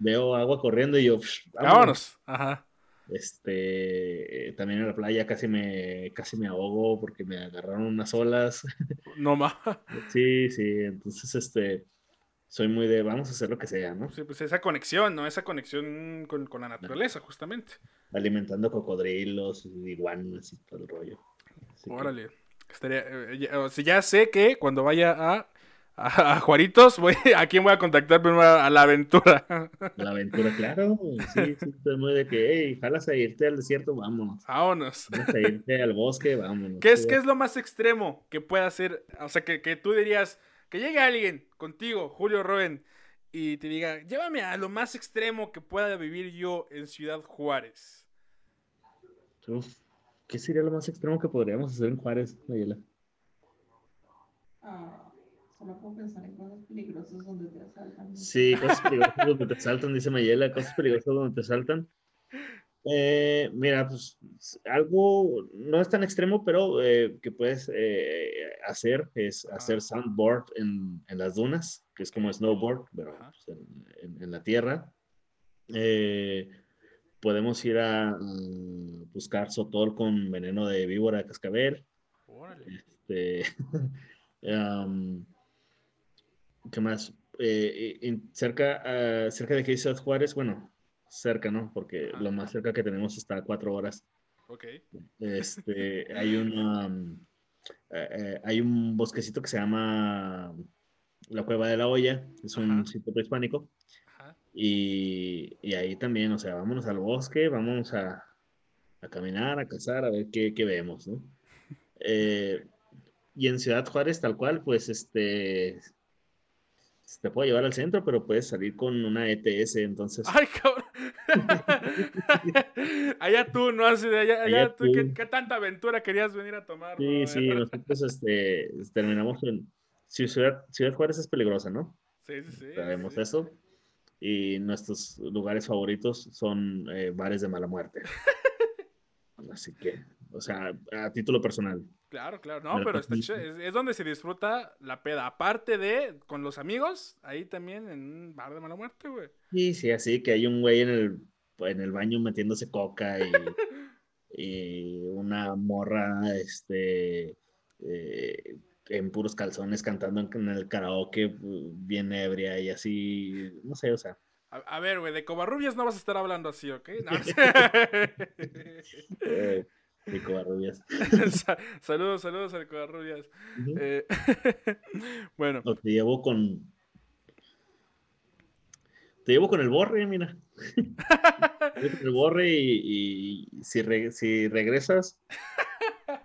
Veo agua corriendo y yo, "Psh, Vámonos. Ajá. Este, eh, también en la playa casi me, casi me ahogo porque me agarraron unas olas. No más. Sí, sí, entonces este, soy muy de vamos a hacer lo que sea, ¿no? Sí, pues esa conexión, ¿no? Esa conexión con, con la naturaleza, justamente. Alimentando cocodrilos, iguanas y todo el rollo. Así que- Órale. Estaría, eh, ya, o sea, ya sé que cuando vaya a, a, a Juaritos, voy, ¿a quién voy a contactar primero? A la aventura. La aventura, claro. Sí, sí, muy de que, hey, jalas a irte al desierto, vámonos. Vámonos. A irte al bosque, vámonos. ¿Qué es, ¿Qué es lo más extremo que pueda hacer? O sea, que, que tú dirías, que llegue alguien contigo, Julio Roen, y te diga, llévame a lo más extremo que pueda vivir yo en Ciudad Juárez. Uf, ¿Qué sería lo más extremo que podríamos hacer en Juárez, Mayela? Ah, solo puedo pensar en cosas peligrosas donde te asaltan. Sí, cosas peligrosas donde te saltan, dice Mayela, cosas peligrosas donde te saltan. Eh, mira, pues algo no es tan extremo, pero eh, que puedes eh, hacer es hacer soundboard en, en las dunas, que es como snowboard, pero pues, en, en- en la tierra. Eh, podemos ir a buscar sotol con veneno de víbora de cascabel. Órale. Este, ¿qué más? Eh, en- cerca, ah, cerca de aquí Ciudad Juárez, bueno, cerca, ¿no? Porque Ajá. lo más cerca que tenemos está a cuatro horas. Ok. Este, hay una, am, eh, eh, hay un bosquecito que se llama la Cueva de la Olla, es un sitio prehispánico. Y, y ahí también, o sea, vámonos al bosque, vamos a, a caminar, a cazar, a ver qué, qué vemos, ¿no? Eh, y en Ciudad Juárez, tal cual, pues, este, te puedo llevar al centro, pero puedes salir con una ETS, entonces, Ay, cabrón. allá tú, ¿no? Así de allá, allá Allá tú, ¿qué, qué tanta aventura querías venir a tomar? sí, sí, nosotros, este, terminamos en, Ciudad, Ciudad Juárez es peligrosa, ¿no? Sí, sí, sí. Sabemos sí. eso. Y nuestros lugares favoritos son eh, bares de mala muerte. Así que, o sea, a título personal. Claro, claro. No, Pero está chido. Es, es donde se disfruta la peda. Aparte de con los amigos, ahí también en un bar de mala muerte, güey. Sí, sí, así que hay un güey en el, en el baño metiéndose coca y, y una morra, este, eh, en puros calzones cantando en, el karaoke, bien ebria y así, no sé, o sea. A, a ver, güey, de Covarrubias no vas a estar hablando así, ¿ok? No, Eh, y covarrubias. Sa- saludos, saludos al Covarrubias. Eh, bueno, te llevo con. Te llevo con el borre, mira. El borre y, y si, re- si regresas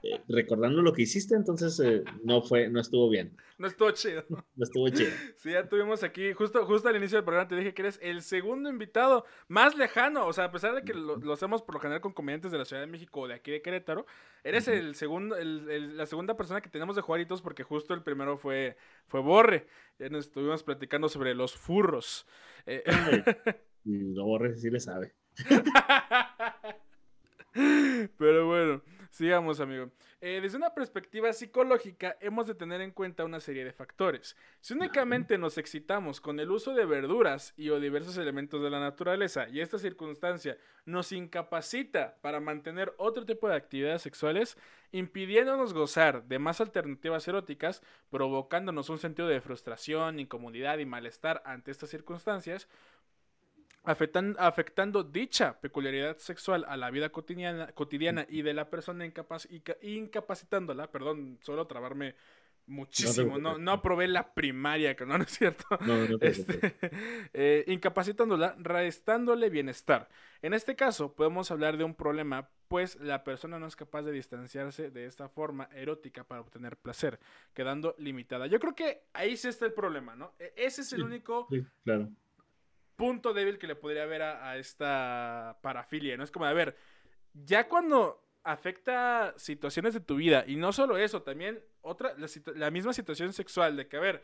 eh, recordando lo que hiciste, entonces eh, no fue, no estuvo bien, No estuvo chido. no estuvo chido. Sí, ya tuvimos aquí, justo, justo al inicio del programa te dije que eres el segundo invitado más lejano. O sea, a pesar de que lo, lo hacemos por lo general con comediantes de la Ciudad de México o de aquí de Querétaro, eres Ujú. el segundo, el- el- la segunda persona que tenemos de Juaritos porque justo el primero fue, fue Borre. Ya nos estuvimos platicando sobre los furros. Eh, Y lo borre sí le sabe. Pero bueno, sigamos, amigo. Eh, desde una perspectiva psicológica, hemos de tener en cuenta una serie de factores. Si únicamente nos excitamos con el uso de verduras y o diversos elementos de la naturaleza y esta circunstancia nos incapacita para mantener otro tipo de actividades sexuales, impidiéndonos gozar de más alternativas eróticas, provocándonos un sentido de frustración, incomodidad y malestar ante estas circunstancias, afectan- afectando dicha peculiaridad sexual a la vida cotidiana, cotidiana y de la persona incapac- inca- incapacitándola, perdón, solo trabarme muchísimo, no, no aprobé la primaria, que no, no es cierto. No, no. Este, eh, incapacitándola, restándole bienestar. En este caso, podemos hablar de un problema, pues la persona no es capaz de distanciarse de esta forma erótica para obtener placer, quedando limitada. Yo creo que ahí sí está el problema, ¿no? E- Ese es el Sí. único Sí, claro. Punto débil que le podría haber a, a esta parafilia, ¿no? Es como, a ver, ya cuando afecta situaciones de tu vida, y no solo eso, también otra, la, la misma situación sexual, de que, a ver,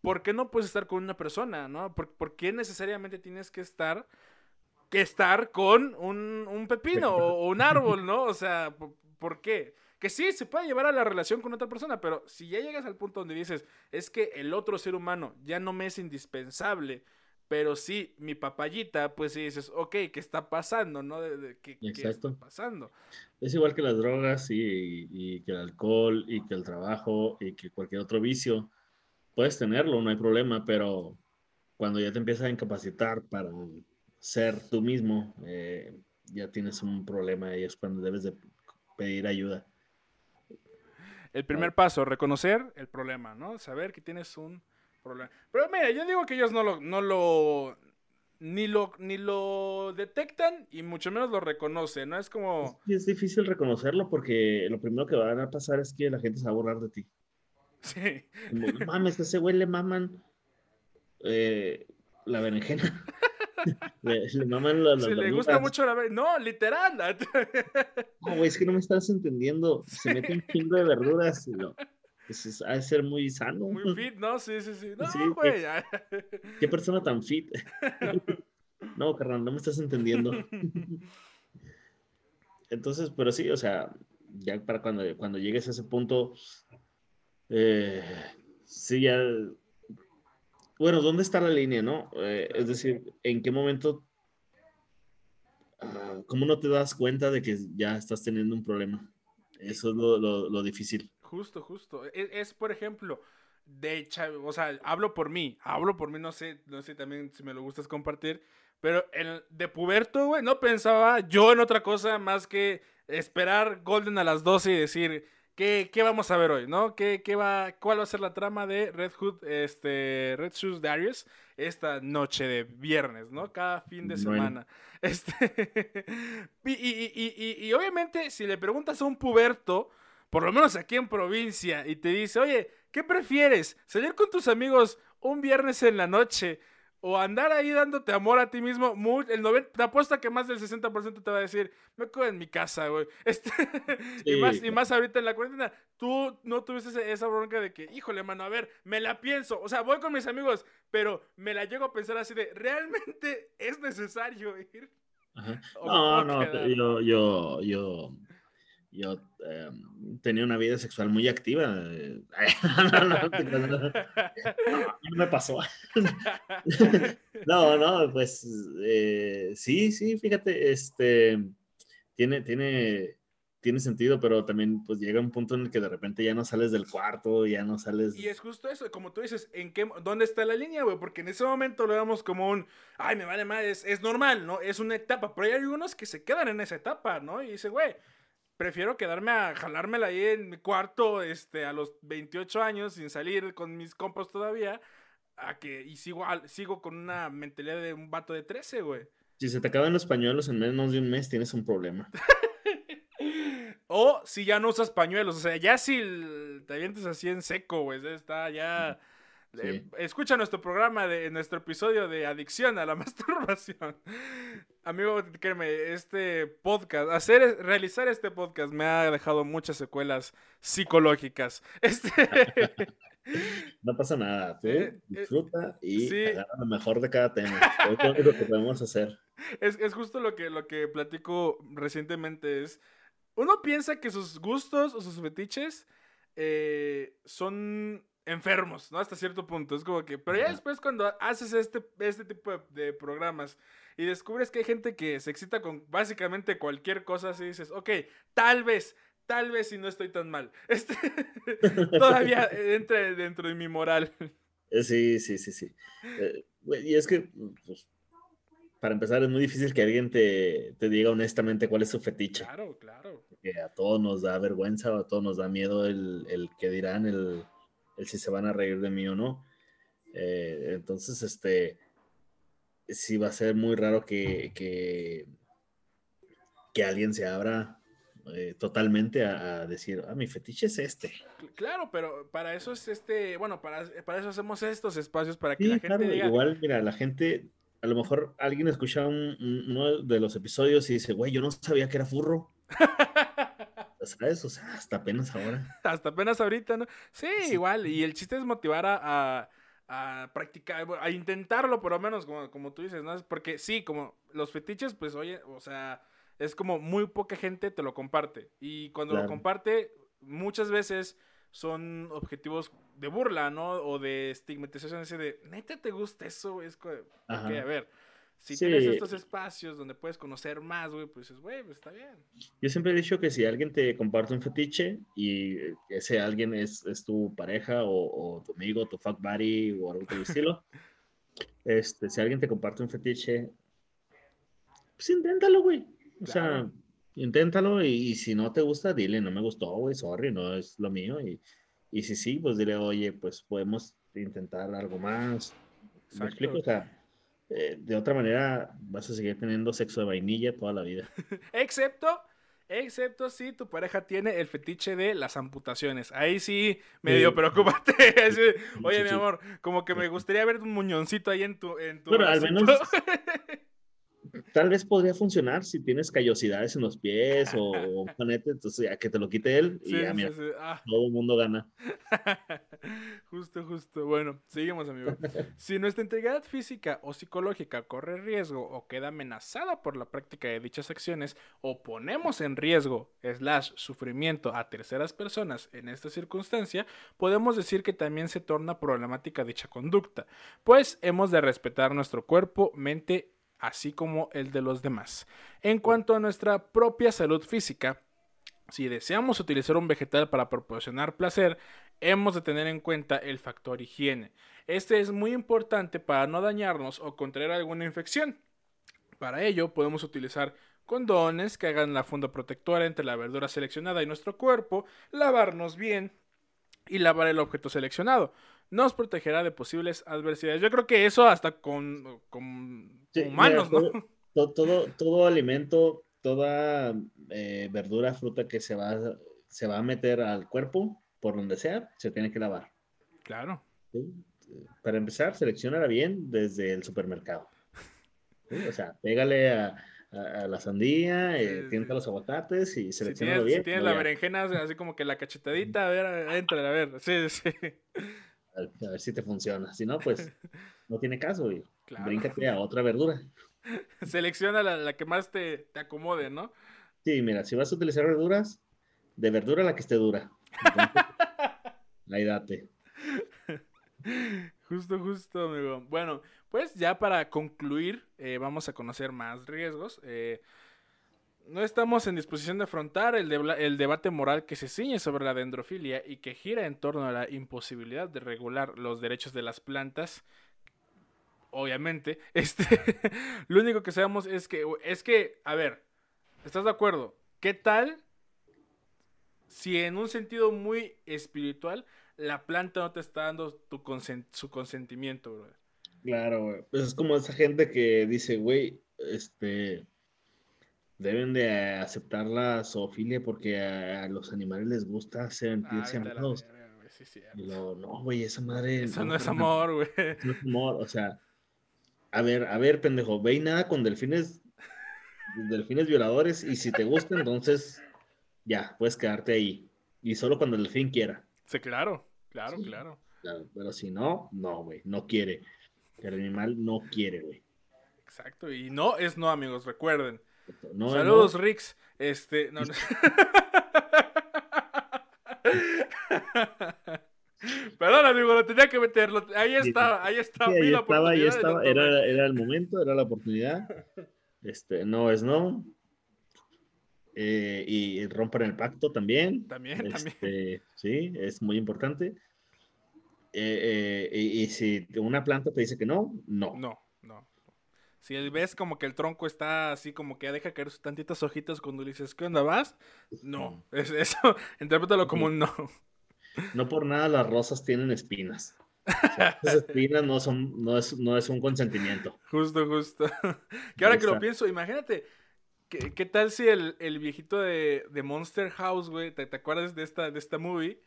¿por qué no puedes estar con una persona, no? ¿Por, por qué necesariamente tienes que estar, que estar con un, un pepino o, o un árbol, ¿no? O sea, ¿por, por qué? Que sí, se puede llevar a la relación con otra persona, pero si ya llegas al punto donde dices, es que el otro ser humano ya no me es indispensable, pero sí, mi papayita, pues sí dices, ok, ¿qué está pasando, no? De- de- ¿qué, qué está pasando? Es igual que las drogas y, y que el alcohol y que el trabajo y que cualquier otro vicio. Puedes tenerlo, no hay problema, pero cuando ya te empiezas a incapacitar para ser tú mismo, eh, ya tienes un problema y es cuando debes de pedir ayuda. El primer paso, reconocer el problema, ¿no? Saber que tienes un problema. Pero mira, yo digo que ellos no lo, no lo, ni lo, ni lo detectan y mucho menos lo reconocen, ¿no? Es como, Y es difícil reconocerlo porque lo primero que va a pasar es que la gente se va a borrar de ti. sí, Como, no mames, a ese güey le maman eh, la berenjena. le, le maman la- las si le gusta mucho la... ver- No, literal. No, güey, es que no me estás entendiendo. Se mete un chingo de verduras. y No. Pues es- ha de ser muy sano. Muy fit, ¿no? Sí, sí, sí. No, Sí, güey. Qué persona tan fit. no, carnal, no me estás entendiendo. Entonces, pero sí, o sea, ya para cuando, cuando llegues a ese punto, eh, sí, ya. Bueno, ¿dónde está la línea, no? Eh, es decir, ¿en qué momento, ah, cómo no te das cuenta de que ya estás teniendo un problema? Eso es lo, lo- lo difícil. Justo, justo. Es, es, por ejemplo, de o sea, hablo por mí, hablo por mí, no sé, no sé también si me lo gustas compartir, pero el de puberto, güey, no pensaba yo en otra cosa más que esperar Golden a las 12 y decir, ¿qué, qué vamos a ver hoy, no? ¿Qué, qué va, ¿Cuál va a ser la trama de Red Hood, este, Red Shoes Darius esta noche de viernes, ¿no? Cada fin de Bueno. semana. Este, y, y- y- y- y obviamente, si le preguntas a un puberto, por lo menos aquí en provincia, y te dice, oye, ¿qué prefieres? ¿Salir con tus amigos un viernes en la noche? O andar ahí dándote amor a ti mismo, el 90, te apuesto que más del 60% te va a decir, me quedo en mi casa, güey. Este, y, más, y más ahorita en la cuarentena, tú no tuviste esa bronca de que, híjole, mano, a ver, me la pienso. O sea, voy con mis amigos, pero me la llego a pensar así de, ¿realmente es necesario ir? Ajá. ¿O me No, no, yo, yo, yo, yo em, tenía una vida sexual muy activa. eh, no, no, no, no, me pasó. No, no, pues eh, sí, sí, fíjate, este, tiene, tiene, tiene sentido, pero también pues llega un punto en el que de repente ya no sales del cuarto, ya no sales. Y es justo eso, como tú dices, ¿en qué, ¿dónde está la línea, güey? Porque en ese momento lo damos como un, ay, me vale más, es, es normal, ¿no? Es una etapa, pero hay algunos que se quedan en esa etapa, ¿no? Y dice, güey, prefiero quedarme a jalármela ahí en mi cuarto, este, a los 28 años, sin salir con mis compas todavía, a que, y sigo, al- sigo con una mentalidad de un vato de 13, güey. Si se te acaban los pañuelos en menos de un mes, tienes un problema. O si ya no usas pañuelos, o sea, ya si te avientes así en seco, güey, está ya... eh, escucha nuestro programa, de nuestro episodio de adicción a la masturbación. Amigo, créeme, este podcast, hacer, realizar este podcast me ha dejado muchas secuelas psicológicas. Este, No pasa nada, tú Eh, eh, disfruta y sí. agarra lo mejor de cada tema. Es lo único que podemos hacer. es, es justo lo que, lo que platico recientemente, es, uno piensa que sus gustos o sus fetiches son enfermos, ¿no? Hasta cierto punto. Es como que, pero ya después cuando haces este, este tipo de, de programas y descubres que hay gente que se excita con básicamente cualquier cosa, así dices, ok, tal vez, tal vez si no estoy tan mal. Este, todavía entra dentro de mi moral. Eh, Sí, sí, sí, sí. Eh, y es que, pues, para empezar, es muy difícil que alguien te, te diga honestamente cuál es su fetiche. Claro, claro. Que a todos nos da vergüenza o a todos nos da miedo el, el que dirán, el, el si se van a reír de mí o no. Eh, entonces, este, sí va a ser muy raro que, que, que alguien se abra eh, totalmente a, a decir, ah, mi fetiche es este. Cl- Claro, pero para eso es este, bueno, para, para eso hacemos estos espacios para que Sí, la gente claro, diga, igual, mira, la gente, a lo mejor alguien escucha un- un- uno de los episodios y dice, güey, yo no sabía que era furro. ¿Sabes? O sea, hasta apenas ahora. hasta apenas ahorita, ¿no? Sí, Sí. igual, y el chiste es motivar a, a, a practicar, a intentarlo por lo menos, como, como tú dices, ¿no? Porque sí, como los fetiches, pues oye, o sea, es como muy poca gente te lo comparte. Y cuando lo comparte, muchas veces son objetivos de burla, ¿no? O de estigmatización, así de, neta, ¿te gusta eso? güey?" Es como, de, Ajá. ok, a ver. Si Sí. tienes estos espacios donde puedes conocer más, güey, pues dices, güey, pues está bien. Yo siempre he dicho que si alguien te comparte un fetiche y ese alguien es, es tu pareja o, o tu amigo, tu fuck buddy o algo por el estilo, este, si alguien te comparte un fetiche, pues inténtalo, güey. O sea, Claro. inténtalo y, y si no te gusta, dile, no me gustó, güey, sorry, no es lo mío. Y, y si sí, pues dile, oye, pues podemos intentar algo más. ¿Me explico? O sea, eh, de otra manera vas a seguir teniendo sexo de vainilla toda la vida. Excepto, excepto si tu pareja tiene el fetiche de las amputaciones. Ahí sí, medio Sí. preocúpate. Oye, sí, mi amor, como que me gustaría ver un muñoncito ahí en tu, en tu al menos tal vez podría funcionar si tienes callosidades en los pies o, o un panete, entonces ya que te lo quite él y Sí, ya, sí, mira, sí. Ah. todo el mundo gana. justo, justo. Bueno, seguimos, amigo. Si nuestra integridad física o psicológica corre riesgo o queda amenazada por la práctica de dichas acciones o ponemos en riesgo, slash, sufrimiento a terceras personas en esta circunstancia, podemos decir que también se torna problemática dicha conducta, pues hemos de respetar nuestro cuerpo, mente, así como el de los demás. En cuanto a nuestra propia salud física, si deseamos utilizar un vegetal para proporcionar placer, hemos de tener en cuenta el factor higiene. Este es muy importante para no dañarnos o contraer alguna infección. Para ello podemos utilizar condones que hagan la funda protectora entre la verdura seleccionada y nuestro cuerpo, lavarnos bien y lavar el objeto seleccionado. Nos protegerá de posibles adversidades. Yo creo que eso hasta con, con Sí, humanos, mira, ¿no? todo, todo, alimento, toda eh, verdura, fruta que se va, se va a meter al cuerpo, por donde sea, se tiene que lavar. Claro. ¿sí? Para empezar, seleccionala bien desde el supermercado. ¿sí? O sea, pégale a, a- a la sandía, eh, Sí, tienta los aguacates y Si seleccionalo tienes, si bien. tienes la ya, berenjena, así como que la cachetadita, a ver, entra, a ver. Sí, sí. A, ver si te funciona. Si no, pues no tiene caso. Y Claro. bríncate a otra verdura. Selecciona la, la que más te, te acomode, ¿no? Sí, mira, si vas a utilizar verduras, de verdura la que esté dura. Entonces, ahí date. Justo, justo, amigo. Bueno, pues ya para concluir, eh, vamos a conocer más riesgos. Eh, no estamos en disposición de afrontar el, debate moral que se ciñe sobre la dendrofilia y que gira en torno a la imposibilidad de regular los derechos de las plantas. Obviamente, este, lo único que sabemos es que, es que, a ver, ¿estás de acuerdo? ¿Qué tal si en un sentido muy espiritual la planta no te está dando su consentimiento, bro? Claro, güey. Pues es como esa gente que dice, güey, este, deben de aceptar la zoofilia porque a, los animales les gusta sentirse amados. sí. Y luego, no, güey, esa madre. Eso no es amor, güey. no es amor. O sea, a ver, a ver, pendejo, ve y nada con delfines, delfines violadores, y si te gusta, entonces ya, puedes quedarte ahí. Y solo cuando el delfín quiera. Sí, claro, claro, Sí. claro. Claro, pero si no, no, güey, no quiere. El animal no quiere, güey. Exacto. Y no es no, amigos, recuerden. No, Saludos, no. Rix. Este, no. Perdón, amigo, lo tenía que meterlo. Ahí estaba, ahí estaba. Sí, ahí estaba, ahí. Era, era el momento, era la oportunidad. Este, no es no. Eh, y rompan el pacto también. También, también. Este, Sí, es muy importante. Eh, eh, y, y si una planta te dice que no, no. No, no. Si ves como que el tronco está así como que deja caer sus tantitas hojitas cuando le dices, ¿qué onda vas? No, es eso, interprétalo como un no. No por nada las rosas tienen espinas. O sea, esas espinas no son, no es, no es un consentimiento. Justo, justo. que ahora que lo pienso, imagínate, ¿qué, qué tal si el, el viejito de, de Monster House, güey, ¿te, te acuerdas de esta, de esta movie?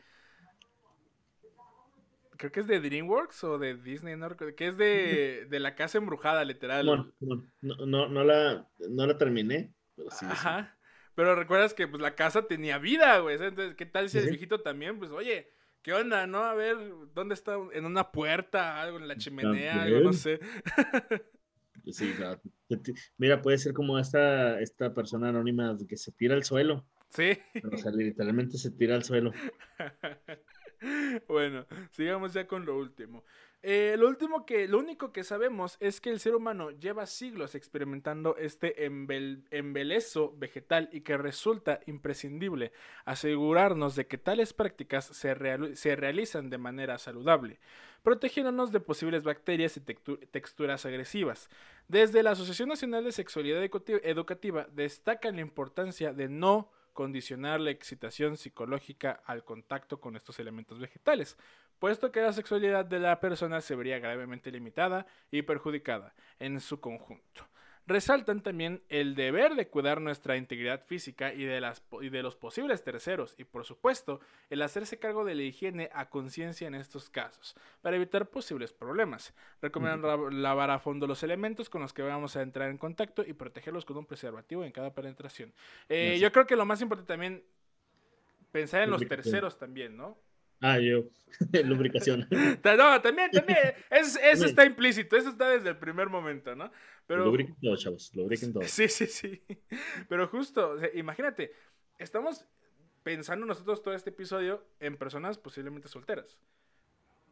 Creo que es de DreamWorks o de Disney, no recuerdo, que es de, de la casa embrujada, literal. Bueno, no, no, no la, no la terminé, pero sí. sí. Ajá. Pero recuerdas que pues la casa tenía vida, güey. Entonces, ¿qué tal si el sí. viejito también? Pues, oye, ¿qué onda, no? A ver, ¿dónde está? En una puerta, algo en la chimenea, algo, no sé. Sí, claro. Mira, puede ser como esta, esta persona anónima que se tira al suelo. Sí. O sea, literalmente se tira al suelo. bueno, sigamos ya con lo último. Eh, lo último que, lo único que sabemos es que el ser humano lleva siglos experimentando este embel- embelezo vegetal y que resulta imprescindible asegurarnos de que tales prácticas se, real- se realizan de manera saludable, protegiéndonos de posibles bacterias y texturas agresivas. Desde la Asociación Nacional de Sexualidad Educativa destacan la importancia de no condicionar la excitación psicológica al contacto con estos elementos vegetales, puesto que la sexualidad de la persona se vería gravemente limitada y perjudicada en su conjunto. Resaltan también el deber de cuidar nuestra integridad física y de, las, y de los posibles terceros y por supuesto el hacerse cargo de la higiene a conciencia en estos casos para evitar posibles problemas. Recomiendan lavar a fondo los elementos con los que vamos a entrar en contacto y protegerlos con un preservativo en cada penetración. Eh, yo creo que lo más importante también pensar en los terceros también, ¿no? Ah, yo. Lubricación. No, también, también. es- eso está implícito, eso está desde el primer momento, ¿no? Pero. Lubriquen todo, chavos. Lubriquen todo. Sí, sí, sí. Pero justo, o sea, imagínate, estamos pensando nosotros todo este episodio en personas posiblemente solteras.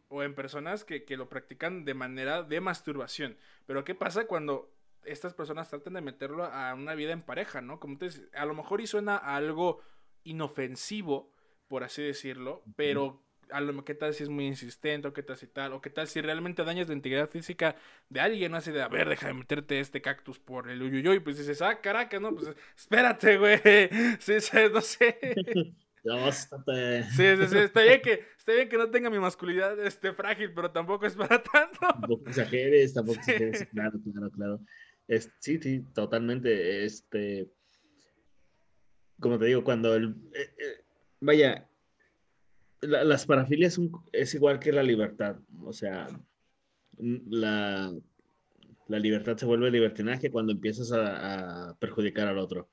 O en personas que, que lo practican de manera de masturbación. Pero ¿qué pasa cuando estas personas tratan de meterlo a una vida en pareja, ¿no? Como te dices, a lo mejor y suena a algo inofensivo, por así decirlo, pero a lo qué tal si es muy insistente o qué tal si tal, o qué tal si realmente dañas la integridad física de alguien, no así de, a ver, deja de meterte este cactus por el uyuyuy, pues dices, ah, caraca, no, pues espérate, güey, sí, sí, no sé. No, estate- Sí, sí, sí, está bien que, está bien que no tenga mi masculinidad este, frágil, pero tampoco es para tanto. Tampoco exageres, tampoco exageres. Claro, claro, claro. Es, sí, sí, totalmente. Este. Como te digo, cuando el. eh, eh, vaya. la- las parafilias son- es igual que la libertad. O sea, n- la, la libertad se vuelve libertinaje cuando empiezas a, a perjudicar al otro.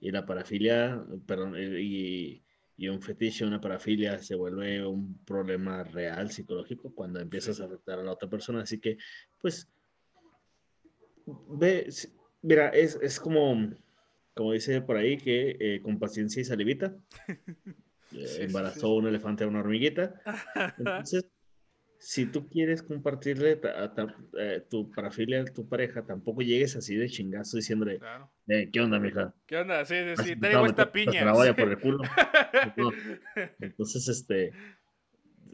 Y la parafilia, perdón, y, y un fetiche, una parafilia se vuelve un problema real psicológico cuando empiezas a afectar a la otra persona. Así que, pues, ve, mira, es, es como, como dice por ahí, que eh, con paciencia y salivita. eh, sí, embarazó sí. un elefante a una hormiguita. Entonces, si tú quieres compartirle a ta- eh, tu parafilia a tu pareja, tampoco llegues así de chingazo diciéndole, Claro. "Eh, ¿qué onda, mija? ¿Qué onda? Sí, sí, sí, traigo esta piña. te por el culo. Entonces, este,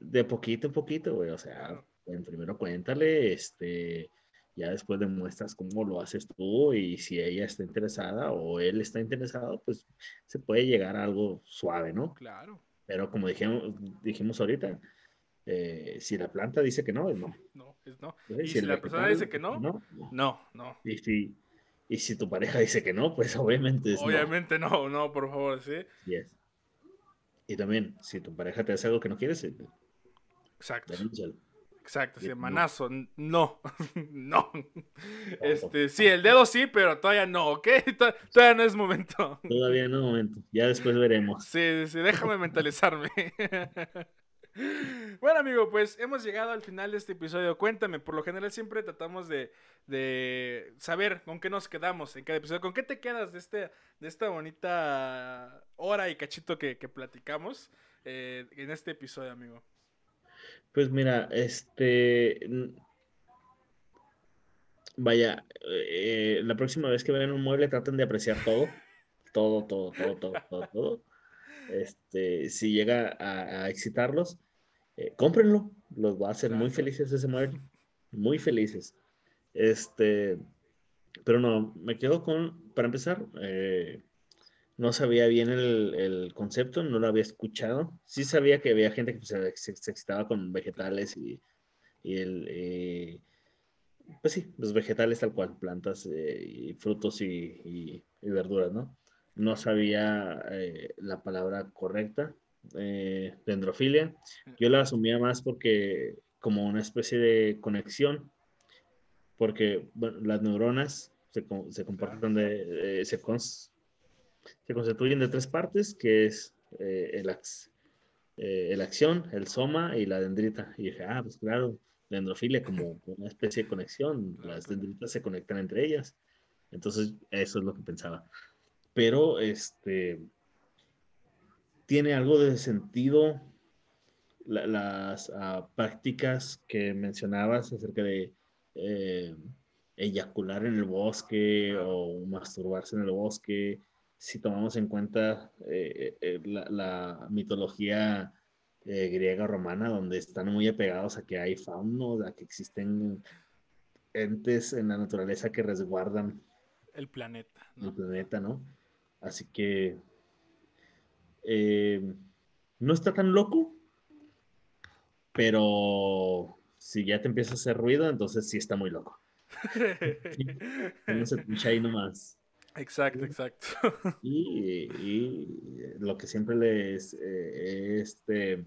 de poquito en poquito, güey, o sea, Claro. primero cuéntale, este, ya después demuestras cómo lo haces tú y si ella está interesada o él está interesado, pues se puede llegar a algo suave, ¿no? Claro, Pero como dijimos, dijimos ahorita, eh, si la planta dice que no, es no. no, es no. ¿eh? Y si la persona dice que no, no. no, no. Y si, Y si tu pareja dice que no, pues obviamente es. Obviamente no, no, por favor, sí. Yes. Y también, si tu pareja te hace algo que no quieres, eh, Exacto. denúncialo. Exacto, sí, manazo, no, no. Este, sí, el dedo sí, pero todavía no, ¿ok? To- Todavía no es momento. Todavía no, momento. Ya después veremos. Sí, sí, déjame mentalizarme. Bueno, amigo, pues hemos llegado al final de este episodio. Cuéntame, por lo general siempre tratamos de, de saber con qué nos quedamos en cada episodio. ¿Con qué te quedas de, este, de esta bonita hora y cachito que, que platicamos eh, en este episodio, amigo? Pues mira, este. Vaya, eh, la próxima vez que vean un mueble traten de apreciar todo. Todo, todo, todo, todo, todo, todo. Este, si llega a, a excitarlos, eh, cómprenlo. Los va a hacer muy felices ese mueble. Muy felices. Este, pero no, me quedo con, para empezar, eh, no sabía bien el, el concepto, no lo había escuchado. Sí sabía que había gente que se, se- se excitaba con vegetales y, y el, eh, pues sí, los vegetales tal cual, plantas eh, y frutos y, y- y verduras, ¿no? No sabía eh, la palabra correcta, dendrofilia. Yo la asumía más porque como una especie de conexión, porque bueno, las neuronas se, se comportan de, se, cons- se constituyen de tres partes, que es eh, el, ax- eh, el acción, el soma y la dendrita. Y dije, ah, pues claro, dendrofilia como una especie de conexión, las dendritas se conectan entre ellas. Entonces, eso es lo que pensaba. Pero, este, tiene algo de sentido la- las ah, prácticas que mencionabas acerca de eh, eyacular en el bosque o masturbarse en el bosque, si tomamos en cuenta eh, eh, la, la mitología eh, griega romana, donde están muy apegados a que hay faunos, a que existen entes en la naturaleza que resguardan El planeta. el planeta, ¿no? Así que eh, no está tan loco, pero si ya te empieza a hacer ruido, entonces sí está muy loco. No se escucha ahí nomás. Exacto, exacto. Y, y lo que siempre les eh, este,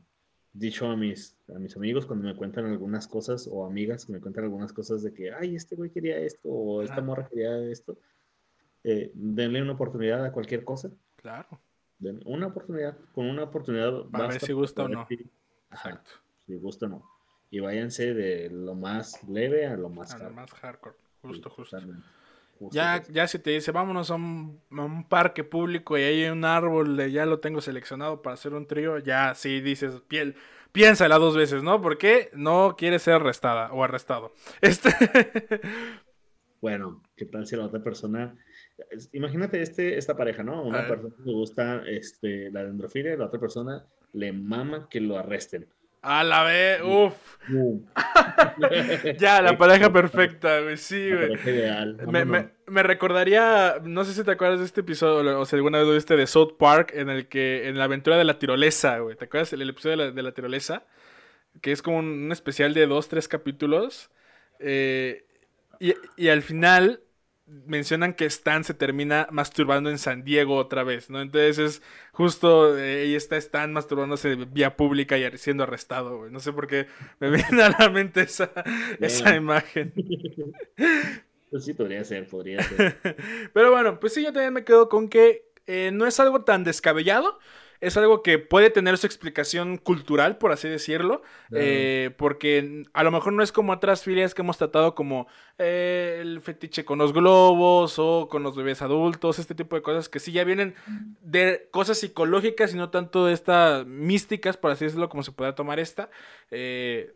dicho a mis, a mis amigos cuando me cuentan algunas cosas, o amigas que me cuentan algunas cosas de que, ay, este güey quería esto, o esta morra quería esto, eh, denle una oportunidad a cualquier cosa. Claro, Den una oportunidad. Con una oportunidad Para ver si gusta o no. si- exacto. si gusta o no. Y váyanse de lo más leve a lo más A lo más hardcore. Justo, Sí, justo. totalmente. Ya, ya si te dice, vámonos a un, a un parque público y hay un árbol, de- ya lo tengo seleccionado para hacer un trío, ya sí dices, piel, piénsala dos veces, ¿no? Porque no quieres ser arrestada o arrestado. Este... Bueno, ¿qué tal si la otra persona... Imagínate este, esta pareja, ¿no? A Una persona le gusta este, la dendrofilia y la otra persona le mama que lo arresten. A la vez, uff. ¡Bum! Ya, la pareja perfecta, güey, sí, güey. Me, me- me recordaría, no sé si te acuerdas de este episodio, o si alguna vez lo viste de South Park, en el que, en la aventura de la tirolesa, güey. ¿Te acuerdas el, el episodio de la, de la tirolesa? Que es como un, un especial de dos, tres capítulos. Eh, y, y al final mencionan que Stan se termina masturbando en San Diego otra vez, ¿no? Entonces es justo, eh, ahí está Stan masturbándose vía pública y siendo arrestado, güey. No sé por qué me viene a la mente esa, esa imagen. Pues sí, podría ser, podría ser. Pero bueno, pues sí, yo también me quedo con que eh, no es algo tan descabellado. Es algo que puede tener su explicación cultural, por así decirlo. Eh, porque a lo mejor no es como otras filias que hemos tratado, como eh, el fetiche con los globos o con los bebés adultos, este tipo de cosas que sí ya vienen de cosas psicológicas y no tanto de estas místicas, por así decirlo, como se pueda tomar esta. Eh,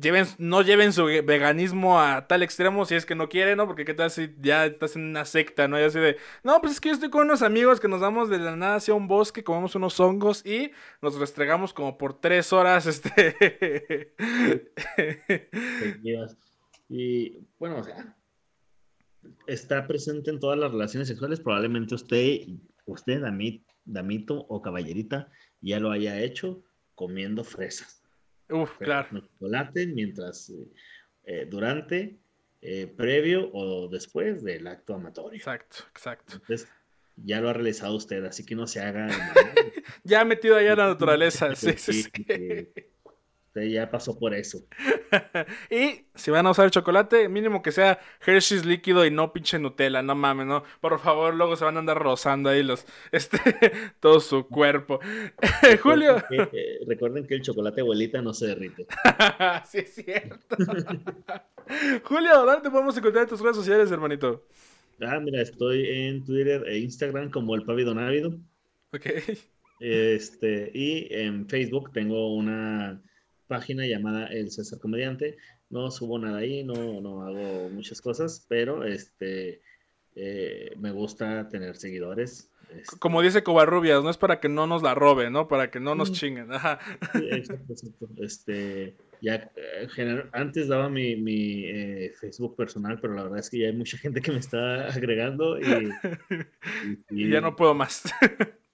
lleven, no lleven su veganismo a tal extremo si es que no quieren, ¿no? Porque qué tal si ya estás en una secta, ¿no? Y así de, no, pues es que yo estoy con unos amigos que nos vamos de la nada hacia un bosque, comemos unos hongos y nos restregamos como por tres horas, este... Y bueno, o sea, está presente en todas las relaciones sexuales. Probablemente usted, usted, dami- damito o caballerita, ya lo haya hecho comiendo fresas. Uf, claro. Chocolate mientras, eh, eh, durante eh, previo o después del acto amatorio. Exacto, exacto. Entonces, ya lo ha realizado usted, así que no se haga. ya metido allá en la naturaleza. sí, sí, sí. Usted ya pasó por eso. y si van a usar chocolate, mínimo que sea Hershey's líquido y no pinche Nutella, no mames, no. Por favor, luego se van a andar rozando ahí los, este, todo su cuerpo. Julio. Eh, recuerden que el chocolate abuelita no se derrite. sí, es cierto. Julio, ¿dónde te podemos encontrar en tus redes sociales, hermanito? Ah, mira, estoy en Twitter e Instagram como el Pavido Návido. Ok. Este, y en Facebook tengo una página llamada El César Comediante. No subo nada ahí, no, no hago muchas cosas, pero este, eh, me gusta tener seguidores. Este Como dice Covarrubias, no es para que no nos la roben, ¿no? Para que no nos chinguen. Sí, exacto, exacto. Este, ya, eh, antes daba mi, mi eh, Facebook personal, pero la verdad es que ya hay mucha gente que me está agregando y, y, ya no puedo más.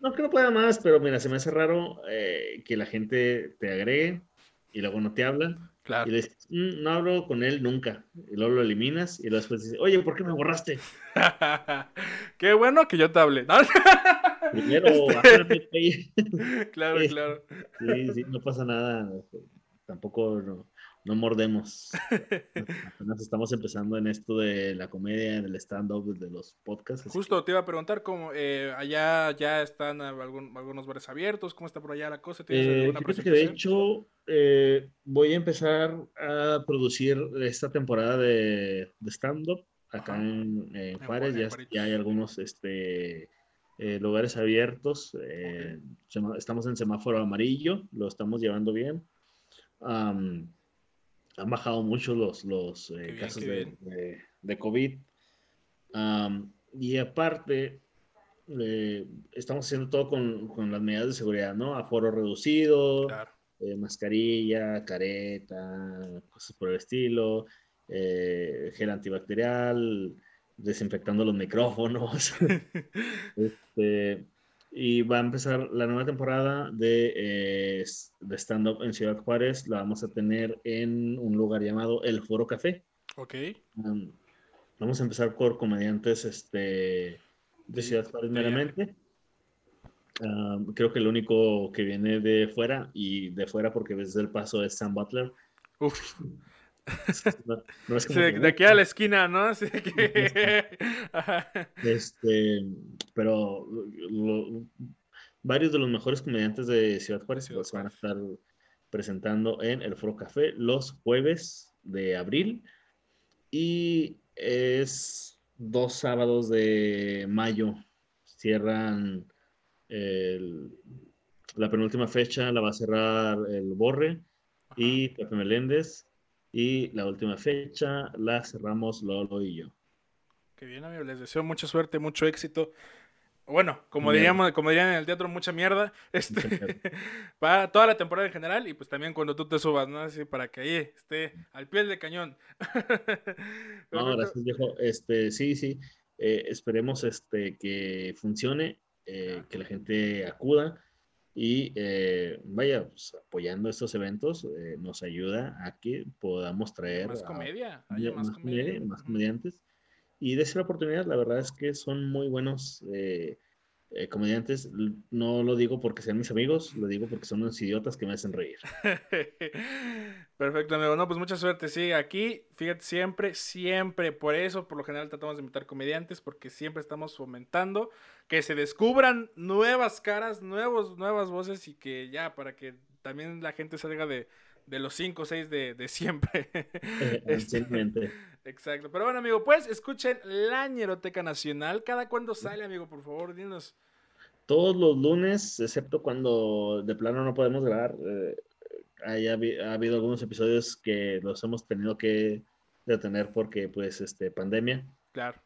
no que no pueda más, pero mira, se me hace raro eh, que la gente te agregue y luego no te hablan. Claro. Y le dices, mm, no hablo con él nunca. Y luego lo eliminas y luego después dices, oye, ¿por qué me borraste? qué bueno que yo te hable. Primero, este... claro, claro. Sí, sí, no pasa nada. Tampoco no, no mordemos. Apenas estamos empezando en esto de la comedia, del stand-up, de los podcasts. Justo te iba a preguntar cómo eh, allá ya están algunos bares abiertos, cómo está por allá la cosa. Eh, que de hecho eh, voy a empezar a producir esta temporada de, stand-up acá en, Juárez. Ya, hay algunos este, lugares abiertos. estamos en semáforo amarillo, lo estamos llevando bien han bajado mucho los, los eh, casos de, de, COVID. y aparte, eh, estamos haciendo todo con, con, las medidas de seguridad, ¿no? Aforo reducido, eh, mascarilla, careta, cosas por el estilo, gel antibacterial, desinfectando los micrófonos. este, y va a empezar la nueva temporada de, eh, de stand-up en Ciudad Juárez. La vamos a tener en un lugar llamado El Foro Café. Ok. vamos a empezar por comediantes este, de Ciudad Juárez meramente. creo que el único que viene de fuera, y de fuera porque ves el paso es Sam Butler. Uf. De aquí a la esquina, ¿no? este, pero varios de los mejores comediantes de Ciudad Juárez los van a estar presentando en el Foro Café los jueves de abril y es dos sábados de mayo. Cierran la penúltima fecha, la va a cerrar el Borre y Pepe Meléndez y la última fecha la cerramos Lolo y yo. Qué bien, amigo. Les deseo mucha suerte, mucho éxito. Bueno, como diríamos, como dirían en el teatro, mucha mierda. Este, para toda la temporada en general y pues también cuando tú te subas, ¿no? Así para que ahí esté al pie del cañón. no, gracias, viejo. Este, sí, sí. Eh, esperemos este, que funcione, eh, que la gente acuda y eh, vaya, pues, apoyando estos eventos eh, nos ayuda a que podamos traer más comedia, más, comedia, más comediantes. Y de esa oportunidad, la verdad es que son muy buenos eh, comediantes. No lo digo porque sean mis amigos, lo digo porque son unos idiotas que me hacen reír. Perfecto, amigo. No, pues mucha suerte. Sí, aquí, fíjate, siempre, siempre, por eso, por lo general tratamos de invitar comediantes, porque siempre estamos fomentando que se descubran nuevas caras, nuevos, nuevas voces y que ya, para que también la gente salga de, de los cinco o seis de, de siempre. este, exacto. Pero bueno, amigo, pues escuchen la Ñeroteca Nacional. ¿Cada cuándo sale, amigo? Por favor, dinos. Todos los lunes, excepto cuando de plano no podemos grabar. Eh, ha habido algunos episodios que los hemos tenido que detener porque, pues, este, pandemia. Claro.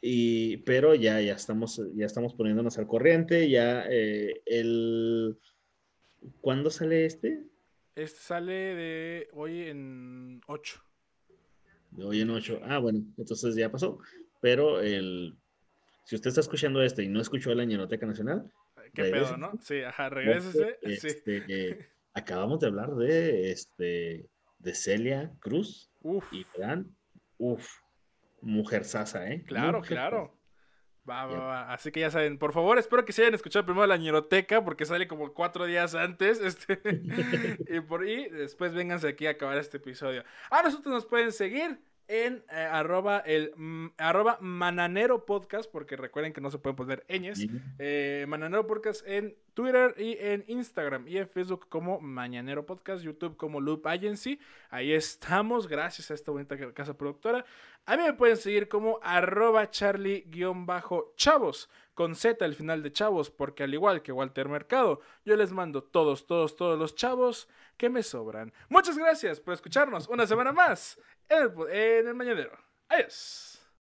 Y, pero ya, ya estamos, ya estamos poniéndonos al corriente. Ya eh, el. ¿Cuándo sale este? Este sale de hoy en 8. De hoy en 8. Ah, bueno, entonces ya pasó. Pero el. Si usted está escuchando este y no escuchó la Ñenoteca Nacional. ¿Qué pedo, no? Sí, ajá, regrésese. Este, eh, acabamos de hablar de este de Celia Cruz Uf, y Fran. Uf, mujer sasa, ¿eh? claro, Mujer claro. Va, va, va. Así que ya saben, por favor, espero que se hayan escuchado primero la ñeroteca porque sale como cuatro días antes. Este, y, por, y después vénganse aquí a acabar este episodio. A nosotros nos pueden seguir en eh, arroba, el, mm, arroba mananero podcast porque recuerden que no se pueden poner ñes. Sí. Eh, Mananero Podcast en Twitter y en Instagram y en Facebook como Mañanero Podcast, YouTube como Loop Agency. Ahí estamos, gracias a esta bonita ca- casa productora. A mí me pueden seguir como arroba charlie-chavos con Z al final de chavos, porque al igual que Walter Mercado, yo les mando todos, todos, todos los chavos que me sobran. Muchas gracias por escucharnos una semana más en el, en el Mañanero. Adiós.